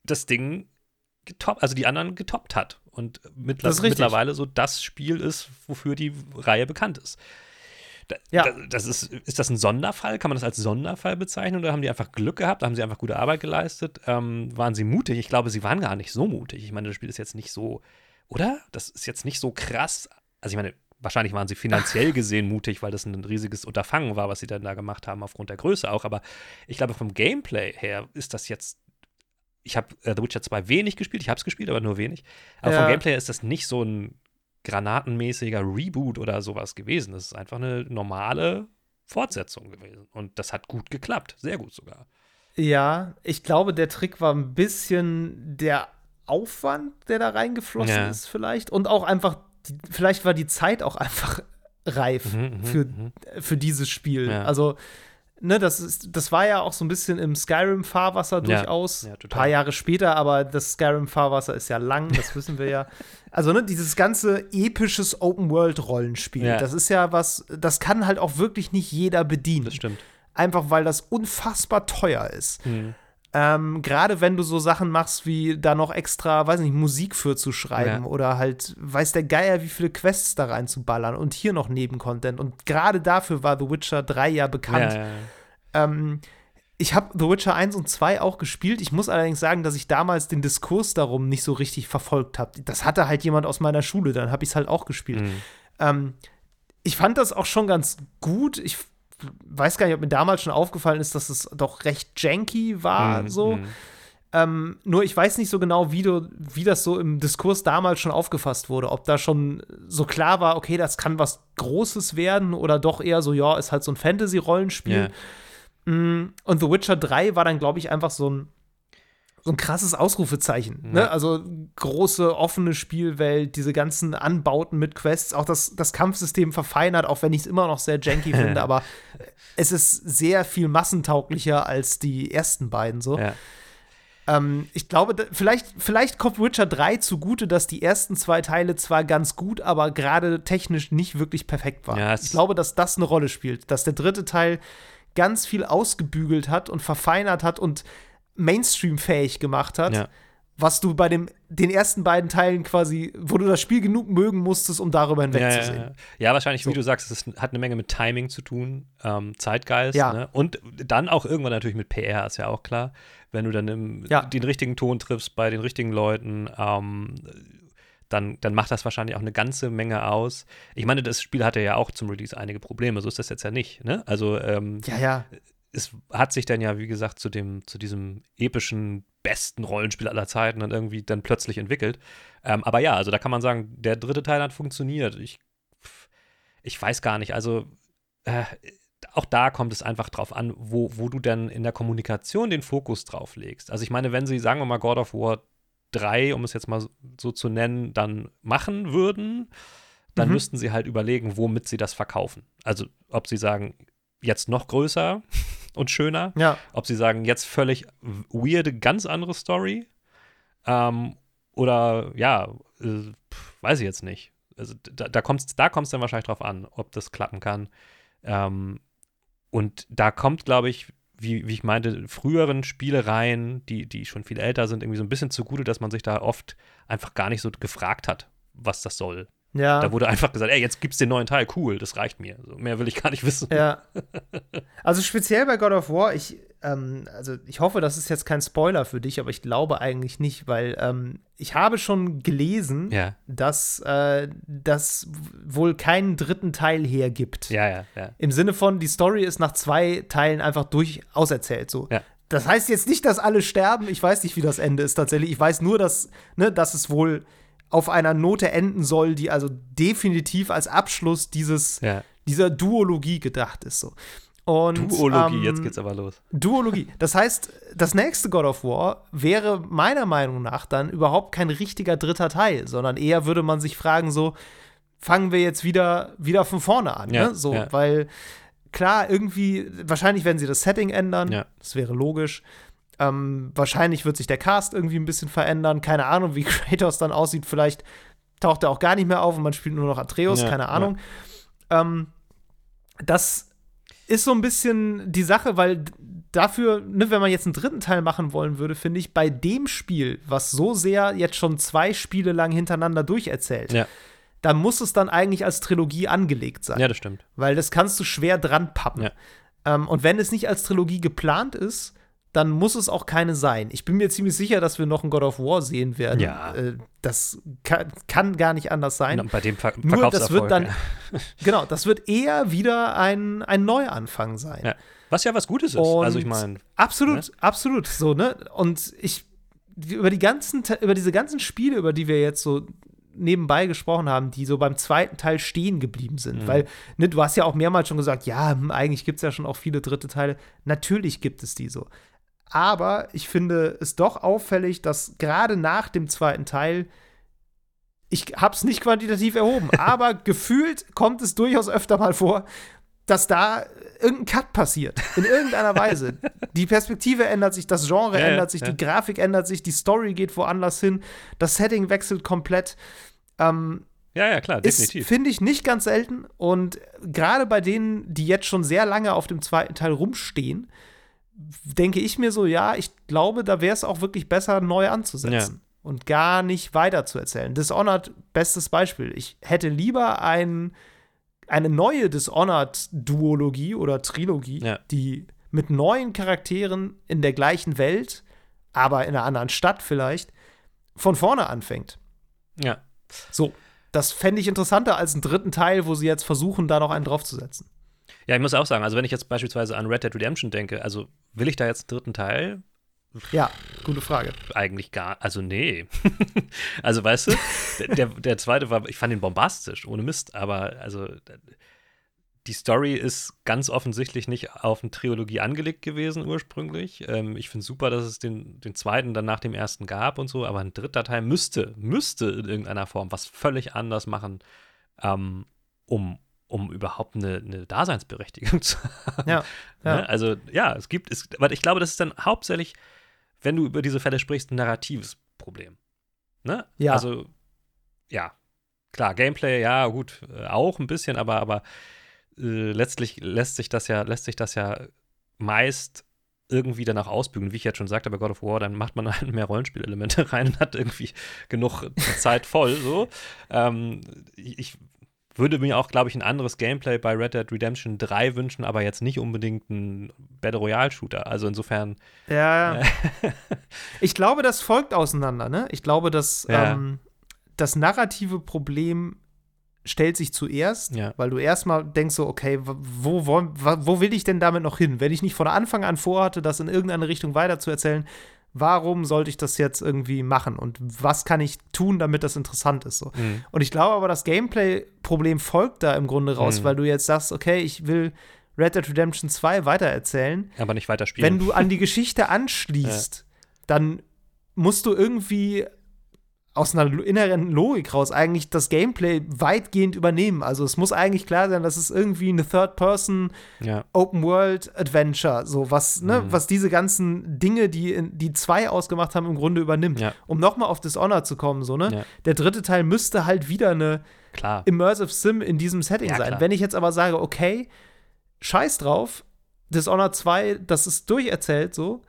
das Ding getoppt, also die anderen getoppt hat und mittlerweile so das Spiel ist, wofür die Reihe bekannt ist. Da, Ja. da, das ist, ist das ein Sonderfall? Kann man das als Sonderfall bezeichnen oder haben die einfach Glück gehabt? Haben sie einfach gute Arbeit geleistet? Ähm, waren sie mutig? Ich glaube, sie waren gar nicht so mutig. Ich meine, das Spiel ist jetzt nicht so, oder? Das ist jetzt nicht so krass. Also ich meine, wahrscheinlich waren sie finanziell gesehen mutig, weil das ein riesiges Unterfangen war, was sie dann da gemacht haben, aufgrund der Größe auch. Aber ich glaube, vom Gameplay her ist das jetzt. Ich habe äh, The Witcher 2 wenig gespielt, ich habe es gespielt, aber nur wenig. Aber Ja. vom Gameplay ist das nicht so ein granatenmäßiger Reboot oder sowas gewesen. Das ist einfach eine normale Fortsetzung gewesen. Und das hat gut geklappt. Sehr gut sogar. Ja, ich glaube, der Trick war ein bisschen der Aufwand, der da reingeflossen Ja. ist, vielleicht. Und auch einfach, vielleicht war die Zeit auch einfach reif Mhm, mhm, für, mhm. für dieses Spiel. Ja. Also, ne, das, ist, das war ja auch so ein bisschen im Skyrim-Fahrwasser Ja. durchaus. Ja, ein total. paar Jahre später, aber das Skyrim-Fahrwasser ist ja lang, das wissen wir ja. Also, ne, dieses ganze episches Open-World-Rollenspiel, Ja. das ist ja was, das kann halt auch wirklich nicht jeder bedienen. Das stimmt. Einfach weil das unfassbar teuer ist. Mhm. Ähm, Gerade wenn du so Sachen machst, wie da noch extra, weiß nicht, Musik für zu schreiben Ja. oder halt, weiß der Geier, wie viele Quests da reinzuballern und hier noch Nebencontent. Und gerade dafür war The Witcher 3 ja bekannt. Ja, ja. Ähm, ich habe The Witcher 1 und 2 auch gespielt. Ich muss allerdings sagen, dass ich damals den Diskurs darum nicht so richtig verfolgt habe. Das hatte halt jemand aus meiner Schule, dann habe ich es halt auch gespielt. Mhm. Ähm, ich fand das auch schon ganz gut. Ich weiß gar nicht, ob mir damals schon aufgefallen ist, dass es doch recht janky war, Mhm, so. mhm. Ähm, nur ich weiß nicht so genau, wie, du, wie das so im Diskurs damals schon aufgefasst wurde. Ob da schon so klar war, okay, das kann was Großes werden oder doch eher so, ja, ist halt so ein Fantasy-Rollenspiel. Mm, Und The Witcher 3 war dann, glaube ich, einfach so ein, so ein krasses Ausrufezeichen. Ja. Ne? Also große, offene Spielwelt, diese ganzen Anbauten mit Quests, auch das, das Kampfsystem verfeinert, auch wenn ich es immer noch sehr janky finde, aber es ist sehr viel massentauglicher als die ersten beiden so. Ja. Ähm, ich glaube, vielleicht, vielleicht kommt Witcher 3 zugute, dass die ersten zwei Teile zwar ganz gut, aber gerade technisch nicht wirklich perfekt waren. Ja, ich glaube, dass das eine Rolle spielt, dass der dritte Teil ganz viel ausgebügelt hat und verfeinert hat und Mainstream-fähig gemacht hat. Ja. was du bei dem, den ersten beiden Teilen quasi, wo du das Spiel genug mögen musstest, um darüber hinwegzusehen. Ja, ja, wahrscheinlich, So. wie du sagst, es hat eine Menge mit Timing zu tun, ähm, Zeitgeist. Ne? Und dann auch irgendwann natürlich mit PR, ist ja auch klar. Wenn du dann im, den richtigen Ton triffst bei den richtigen Leuten, ähm, dann, dann macht das wahrscheinlich auch eine ganze Menge aus. Ich meine, das Spiel hatte ja auch zum Release einige Probleme, so ist das jetzt ja nicht. Ne? Also ähm, Ja, ja. Es hat sich dann ja, wie gesagt, zu dem, zu diesem epischen, besten Rollenspiel aller Zeiten dann irgendwie dann plötzlich entwickelt. Ähm, aber ja, also da kann man sagen, der dritte Teil hat funktioniert. Ich, ich weiß gar nicht, also äh, auch da kommt es einfach drauf an, wo, wo du dann in der Kommunikation den Fokus drauf legst. Also ich meine, wenn sie, sagen wir mal, God of War 3, um es jetzt mal so zu nennen, dann machen würden, dann Mhm. müssten sie halt überlegen, womit sie das verkaufen. Also ob sie sagen, jetzt noch größer und schöner, Ja. ob sie sagen, jetzt völlig weirde, ganz andere Story. Ähm, oder ja, äh, weiß ich jetzt nicht. Also da, da kommt es da kommt's dann wahrscheinlich drauf an, ob das klappen kann. Ähm, und da kommt, glaube ich, wie, wie ich meinte, früheren Spielereien, die, die schon viel älter sind, irgendwie so ein bisschen zugute, dass man sich da oft einfach gar nicht so gefragt hat, was das soll. Ja. Da wurde einfach gesagt, ey, jetzt gibt's den neuen Teil, cool, das reicht mir. So, mehr will ich gar nicht wissen. Ja. Also speziell bei God of War, ich, ähm, also ich hoffe, das ist jetzt kein Spoiler für dich, aber ich glaube eigentlich nicht, weil ähm, ich habe schon gelesen, Ja, dass äh, das wohl keinen dritten Teil hergibt. ja, ja, ja. Im Sinne von, die Story ist nach zwei Teilen einfach durch auserzählt. So. Ja. Das heißt jetzt nicht, dass alle sterben. Ich weiß nicht, wie das Ende ist tatsächlich. Ich weiß nur, dass, ne, dass es wohl auf einer Note enden soll, die also definitiv als Abschluss dieses, ja. dieser Duologie gedacht ist. So. Und, Duologie, ähm, jetzt geht's aber los. Duologie. Das heißt, das nächste God of War wäre meiner Meinung nach dann überhaupt kein richtiger dritter Teil, sondern eher würde man sich fragen, so, fangen wir jetzt wieder, wieder von vorne an. Ja, ne? So, ja. weil klar, irgendwie, wahrscheinlich werden sie das Setting ändern, Ja. das wäre logisch. Ähm, wahrscheinlich wird sich der Cast irgendwie ein bisschen verändern. Keine Ahnung, wie Kratos dann aussieht. Vielleicht taucht er auch gar nicht mehr auf und man spielt nur noch Atreus, Ja, keine Ahnung. Ähm, das ist so ein bisschen die Sache, weil dafür, ne, wenn man jetzt einen dritten Teil machen wollen würde, finde ich, bei dem Spiel, was so sehr jetzt schon zwei Spiele lang hintereinander durcherzählt, Ja. da muss es dann eigentlich als Trilogie angelegt sein. Ja, das stimmt. Weil das kannst du schwer dran pappen. Ja. Ähm, und wenn es nicht als Trilogie geplant ist, dann muss es auch keine sein. Ich bin mir ziemlich sicher, dass wir noch ein God of War sehen werden. Ja. Äh, das kann, kann gar nicht anders sein. Und bei dem Ver Nur das wird dann, ja. genau, das wird eher wieder ein, ein Neuanfang sein. Ja. Was ja was Gutes ist. Und also ich meine, Absolut, absolut. So, ne? Und ich, über die ganzen, über diese ganzen Spiele, über die wir jetzt so nebenbei gesprochen haben, die so beim zweiten Teil stehen geblieben sind. Mhm. Weil, ne, du hast ja auch mehrmals schon gesagt, ja, hm, eigentlich gibt es ja schon auch viele dritte Teile. Natürlich gibt es die so. Aber ich finde es doch auffällig, dass gerade nach dem zweiten Teil ich hab's nicht quantitativ erhoben, aber gefühlt kommt es durchaus öfter mal vor, dass da irgendein Cut passiert. In irgendeiner Weise. Die Perspektive ändert sich, das Genre Ja, ändert sich, ja. die Grafik ändert sich, die Story geht woanders hin, das Setting wechselt komplett. Ähm, ja, ja, klar, definitiv. finde ich, nicht ganz selten. Und gerade bei denen, die jetzt schon sehr lange auf dem zweiten Teil rumstehen, denke ich mir so, ja, ich glaube, da wäre es auch wirklich besser, neu anzusetzen. Und gar nicht weiter zu erzählen. Dishonored, bestes Beispiel. Ich hätte lieber ein, eine neue Dishonored-Duologie oder Trilogie, Ja. die mit neuen Charakteren in der gleichen Welt, aber in einer anderen Stadt vielleicht, von vorne anfängt. Ja. So, das fände ich interessanter als einen dritten Teil, wo sie jetzt versuchen, da noch einen draufzusetzen. ja, ich muss auch sagen, also wenn ich jetzt beispielsweise an Red Dead Redemption denke, also will ich da jetzt einen dritten Teil? Ja, gute Frage. Eigentlich gar, also nee. also weißt du, der, der, zweite war, ich fand ihn bombastisch, ohne Mist, aber also die Story ist ganz offensichtlich nicht auf eine Trilogie angelegt gewesen ursprünglich. Ähm, ich finde super, dass es den, den zweiten dann nach dem ersten gab und so, aber ein dritter Teil müsste, müsste in irgendeiner Form was völlig anders machen, ähm, um, um überhaupt eine, eine Daseinsberechtigung zu haben. Ja, ja. Ne? Also ja, es gibt, es, aber ich glaube, das ist dann hauptsächlich, wenn du über diese Fälle sprichst, ein narratives Problem. Ne? Ja. Also ja, klar, Gameplay, ja, gut, äh, auch ein bisschen, aber, aber äh, letztlich lässt sich das ja, lässt sich das ja meist irgendwie danach ausbügeln. Wie ich jetzt schon sagte, bei God of War, dann macht man halt mehr Rollenspielelemente rein und hat irgendwie genug Zeit voll. So. Ähm, ich würde mir auch, glaube ich, ein anderes Gameplay bei Red Dead Redemption 3 wünschen, aber jetzt nicht unbedingt ein Battle Royale Shooter. Also insofern. Ja. Äh, ich glaube, das folgt auseinander, ne? Ich glaube, dass ja. ähm, das narrative Problem stellt sich zuerst, ja. weil du erstmal denkst so, okay, wo, wo, wo will ich denn damit noch hin? Wenn ich nicht von Anfang an vorhatte, das in irgendeine Richtung weiterzuerzählen, warum sollte ich das jetzt irgendwie machen und was kann ich tun, damit das interessant ist? So. Mhm. Und ich glaube aber, das Gameplay-Problem folgt da im Grunde raus, mhm. weil du jetzt sagst, okay, ich will Red Dead Redemption 2 weitererzählen. Aber nicht weiterspielen. Wenn du an die Geschichte anschließt, ja. dann musst du irgendwie aus einer inneren Logik raus eigentlich das Gameplay weitgehend übernehmen. Also es muss eigentlich klar sein, dass es irgendwie eine Third-Person ja. Open-World-Adventure, so was, ne, mhm. was diese ganzen Dinge, die in, die zwei ausgemacht haben, im Grunde übernimmt. Ja. Um nochmal auf Dishonored zu kommen, so, ne? Ja. Der dritte Teil müsste halt wieder eine klar. Immersive Sim in diesem Setting sein. Wenn ich jetzt aber sage, okay, scheiß drauf, Dishonored 2, das ist durcherzählt so,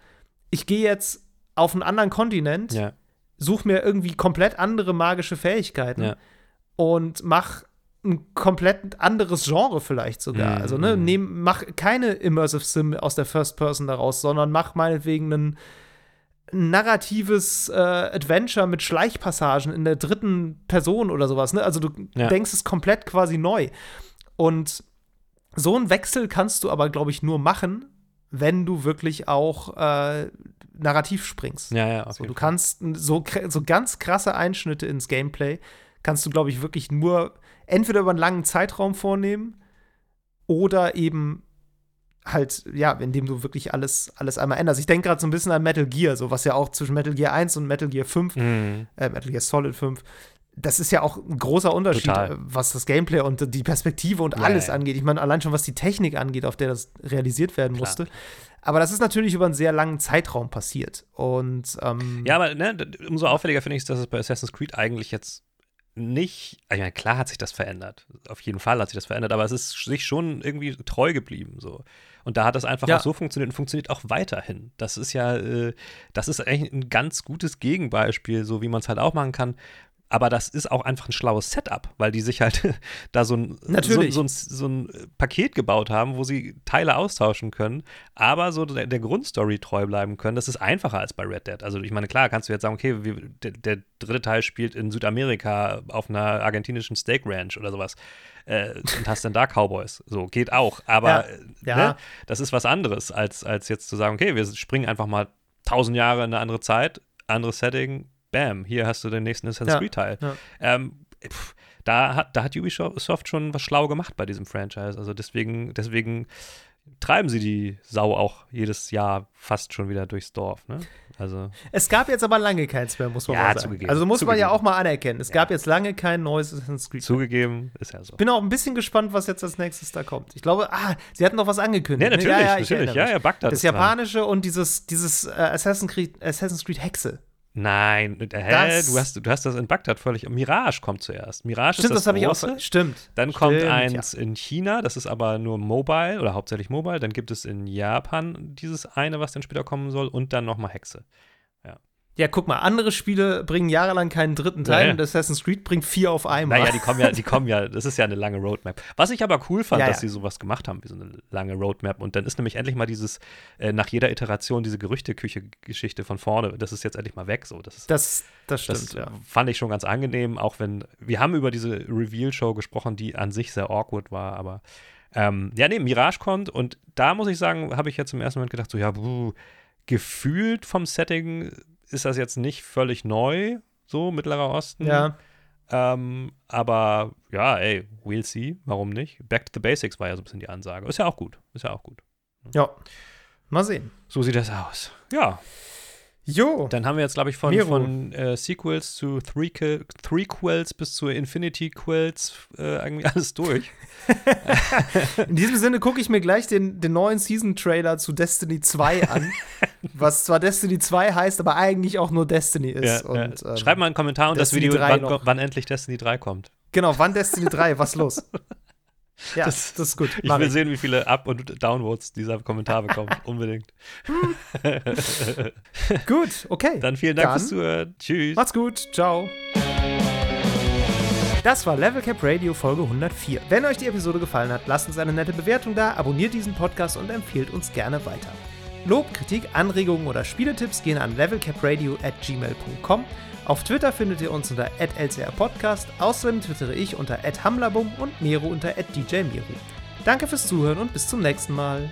ich gehe jetzt auf einen anderen Kontinent ja such mir irgendwie komplett andere magische Fähigkeiten ja. und mach ein komplett anderes Genre vielleicht sogar. Mhm. Also, ne, nehm, mach keine Immersive Sim aus der First Person daraus, sondern mach meinetwegen ein narratives äh, Adventure mit Schleichpassagen in der dritten Person oder sowas. Ne? Also du ja. denkst es komplett quasi neu. Und so einen Wechsel kannst du aber, glaube ich, nur machen, wenn du wirklich auch äh, narrativ springst. Ja, ja, so, du kannst so, so ganz krasse Einschnitte ins Gameplay kannst du, glaube ich, wirklich nur entweder über einen langen Zeitraum vornehmen oder eben halt, ja, indem du wirklich alles, alles einmal änderst. Ich denke gerade so ein bisschen an Metal Gear, so was ja auch zwischen Metal Gear 1 und Metal Gear 5, mhm. äh, Metal Gear Solid 5, das ist ja auch ein großer Unterschied, Total. Was das Gameplay und die Perspektive und ja, alles ja. angeht. Ich meine, allein schon was die Technik angeht, auf der das realisiert werden Klar. musste. Aber das ist natürlich über einen sehr langen Zeitraum passiert. Und ähm, ja, aber ne, umso auffälliger finde ich es, dass es bei Assassin's Creed eigentlich jetzt nicht, ich meine, klar hat sich das verändert. Auf jeden Fall hat sich das verändert, aber es ist sich schon irgendwie treu geblieben. So. Und da hat das einfach Ja. auch so funktioniert und funktioniert auch weiterhin. Das ist ja, äh, das ist eigentlich ein ganz gutes Gegenbeispiel, so wie man es halt auch machen kann. Aber das ist auch einfach ein schlaues Setup, weil die sich halt da so ein, so, so, ein, so ein Paket gebaut haben, wo sie Teile austauschen können, aber so der, der Grundstory treu bleiben können. Das ist einfacher als bei Red Dead. Also ich meine, klar, kannst du jetzt sagen, okay, wir, der, der dritte Teil spielt in Südamerika auf einer argentinischen Steak Ranch oder sowas äh, und hast dann da Cowboys. So, geht auch. Aber Ja, äh, ja. Ne, das ist was anderes, als, als jetzt zu sagen, okay, wir springen einfach mal tausend Jahre in eine andere Zeit, anderes Setting, bam, hier hast du den nächsten Assassin's Ja, Creed-Teil. ja. Ähm, pf, da, hat, da hat Ubisoft schon was schlau gemacht bei diesem Franchise. Also deswegen, deswegen treiben sie die Sau auch jedes Jahr fast schon wieder durchs Dorf. Ne? Also, Es gab jetzt aber lange keins mehr, muss man Ja, mal sagen. zugegeben. Also muss man ja Zugegeben. auch mal anerkennen. Es gab jetzt lange kein neues Assassin's Creed. zugegeben, ist ja so. Bin auch ein bisschen gespannt, was jetzt als nächstes da kommt. Ich glaube, ah, sie hatten noch was angekündigt. Nee, ne? natürlich, ja, ja, ich natürlich. Ja, ja, Bagdad Das ist dran. Japanische und dieses, dieses äh, Assassin's, Creed, Assassin's Creed Hexe. Nein, äh, hä? Du, hast, du hast das in Bagdad völlig. Mirage kommt zuerst. Mirage Stimmt, ist das, das, habe ich auch. große. ver- Stimmt. Dann kommt Stimmt, eins in China, das ist aber nur Mobile oder hauptsächlich Mobile. Dann gibt es in Japan dieses eine, was dann später kommen soll. Und dann nochmal Hexe. Ja, guck mal, andere Spiele bringen jahrelang keinen dritten Teil Naja. und Assassin's Creed bringt vier auf einmal. Naja, die kommen ja, die kommen ja, das ist ja eine lange Roadmap. Was ich aber cool fand, Ja, dass sie sowas gemacht haben, wie so eine lange Roadmap. Und dann ist nämlich endlich mal dieses, äh, nach jeder Iteration, diese Gerüchteküche-Geschichte von vorne, das ist jetzt endlich mal weg. So, das ist, das, das stimmt, das ja. fand ich schon ganz angenehm, auch wenn, wir haben über diese Reveal-Show gesprochen, die an sich sehr awkward war, aber ähm, ja, nee, Mirage kommt und da muss ich sagen, habe ich jetzt im ersten Moment gedacht, so, ja, buh, gefühlt vom Setting ist das jetzt nicht völlig neu, so Mittlerer Osten. Ja, Ähm, aber ja, ey, we'll see, warum nicht? Back to the Basics war ja so ein bisschen die Ansage. Ist ja auch gut, ist ja auch gut. ja. Mal sehen. So sieht das aus. Ja, Jo. dann haben wir jetzt, glaube ich, von, Miro. von äh, Sequels zu Threequel- Threequels bis zu Infinity Quills äh, eigentlich alles durch. In diesem Sinne gucke ich mir gleich den, den neuen Season-Trailer zu Destiny 2 an. was zwar Destiny 2 heißt, aber eigentlich auch nur Destiny ist. Ja, und, ja. ähm, Schreibt mal einen Kommentar und das Destiny Video, 3 wann, wann endlich Destiny 3 kommt. Genau, wann Destiny 3? Was los? Ja, das, das ist gut. Ich will ich. sehen, wie viele Up- und Downvotes dieser Kommentar bekommt. Unbedingt. gut, okay. Dann vielen Dank Dann fürs Zuhören. Tschüss. Macht's gut. Ciao. Das war Level Cap Radio Folge 104. Wenn euch die Episode gefallen hat, lasst uns eine nette Bewertung da, abonniert diesen Podcast und empfehlt uns gerne weiter. Lob, Kritik, Anregungen oder Spieletipps gehen an levelcapradio at gmail.com. Auf Twitter findet ihr uns unter lcrpodcast, außerdem twittere ich unter hamlabum und Mero unter djmiro. Danke fürs Zuhören und bis zum nächsten Mal.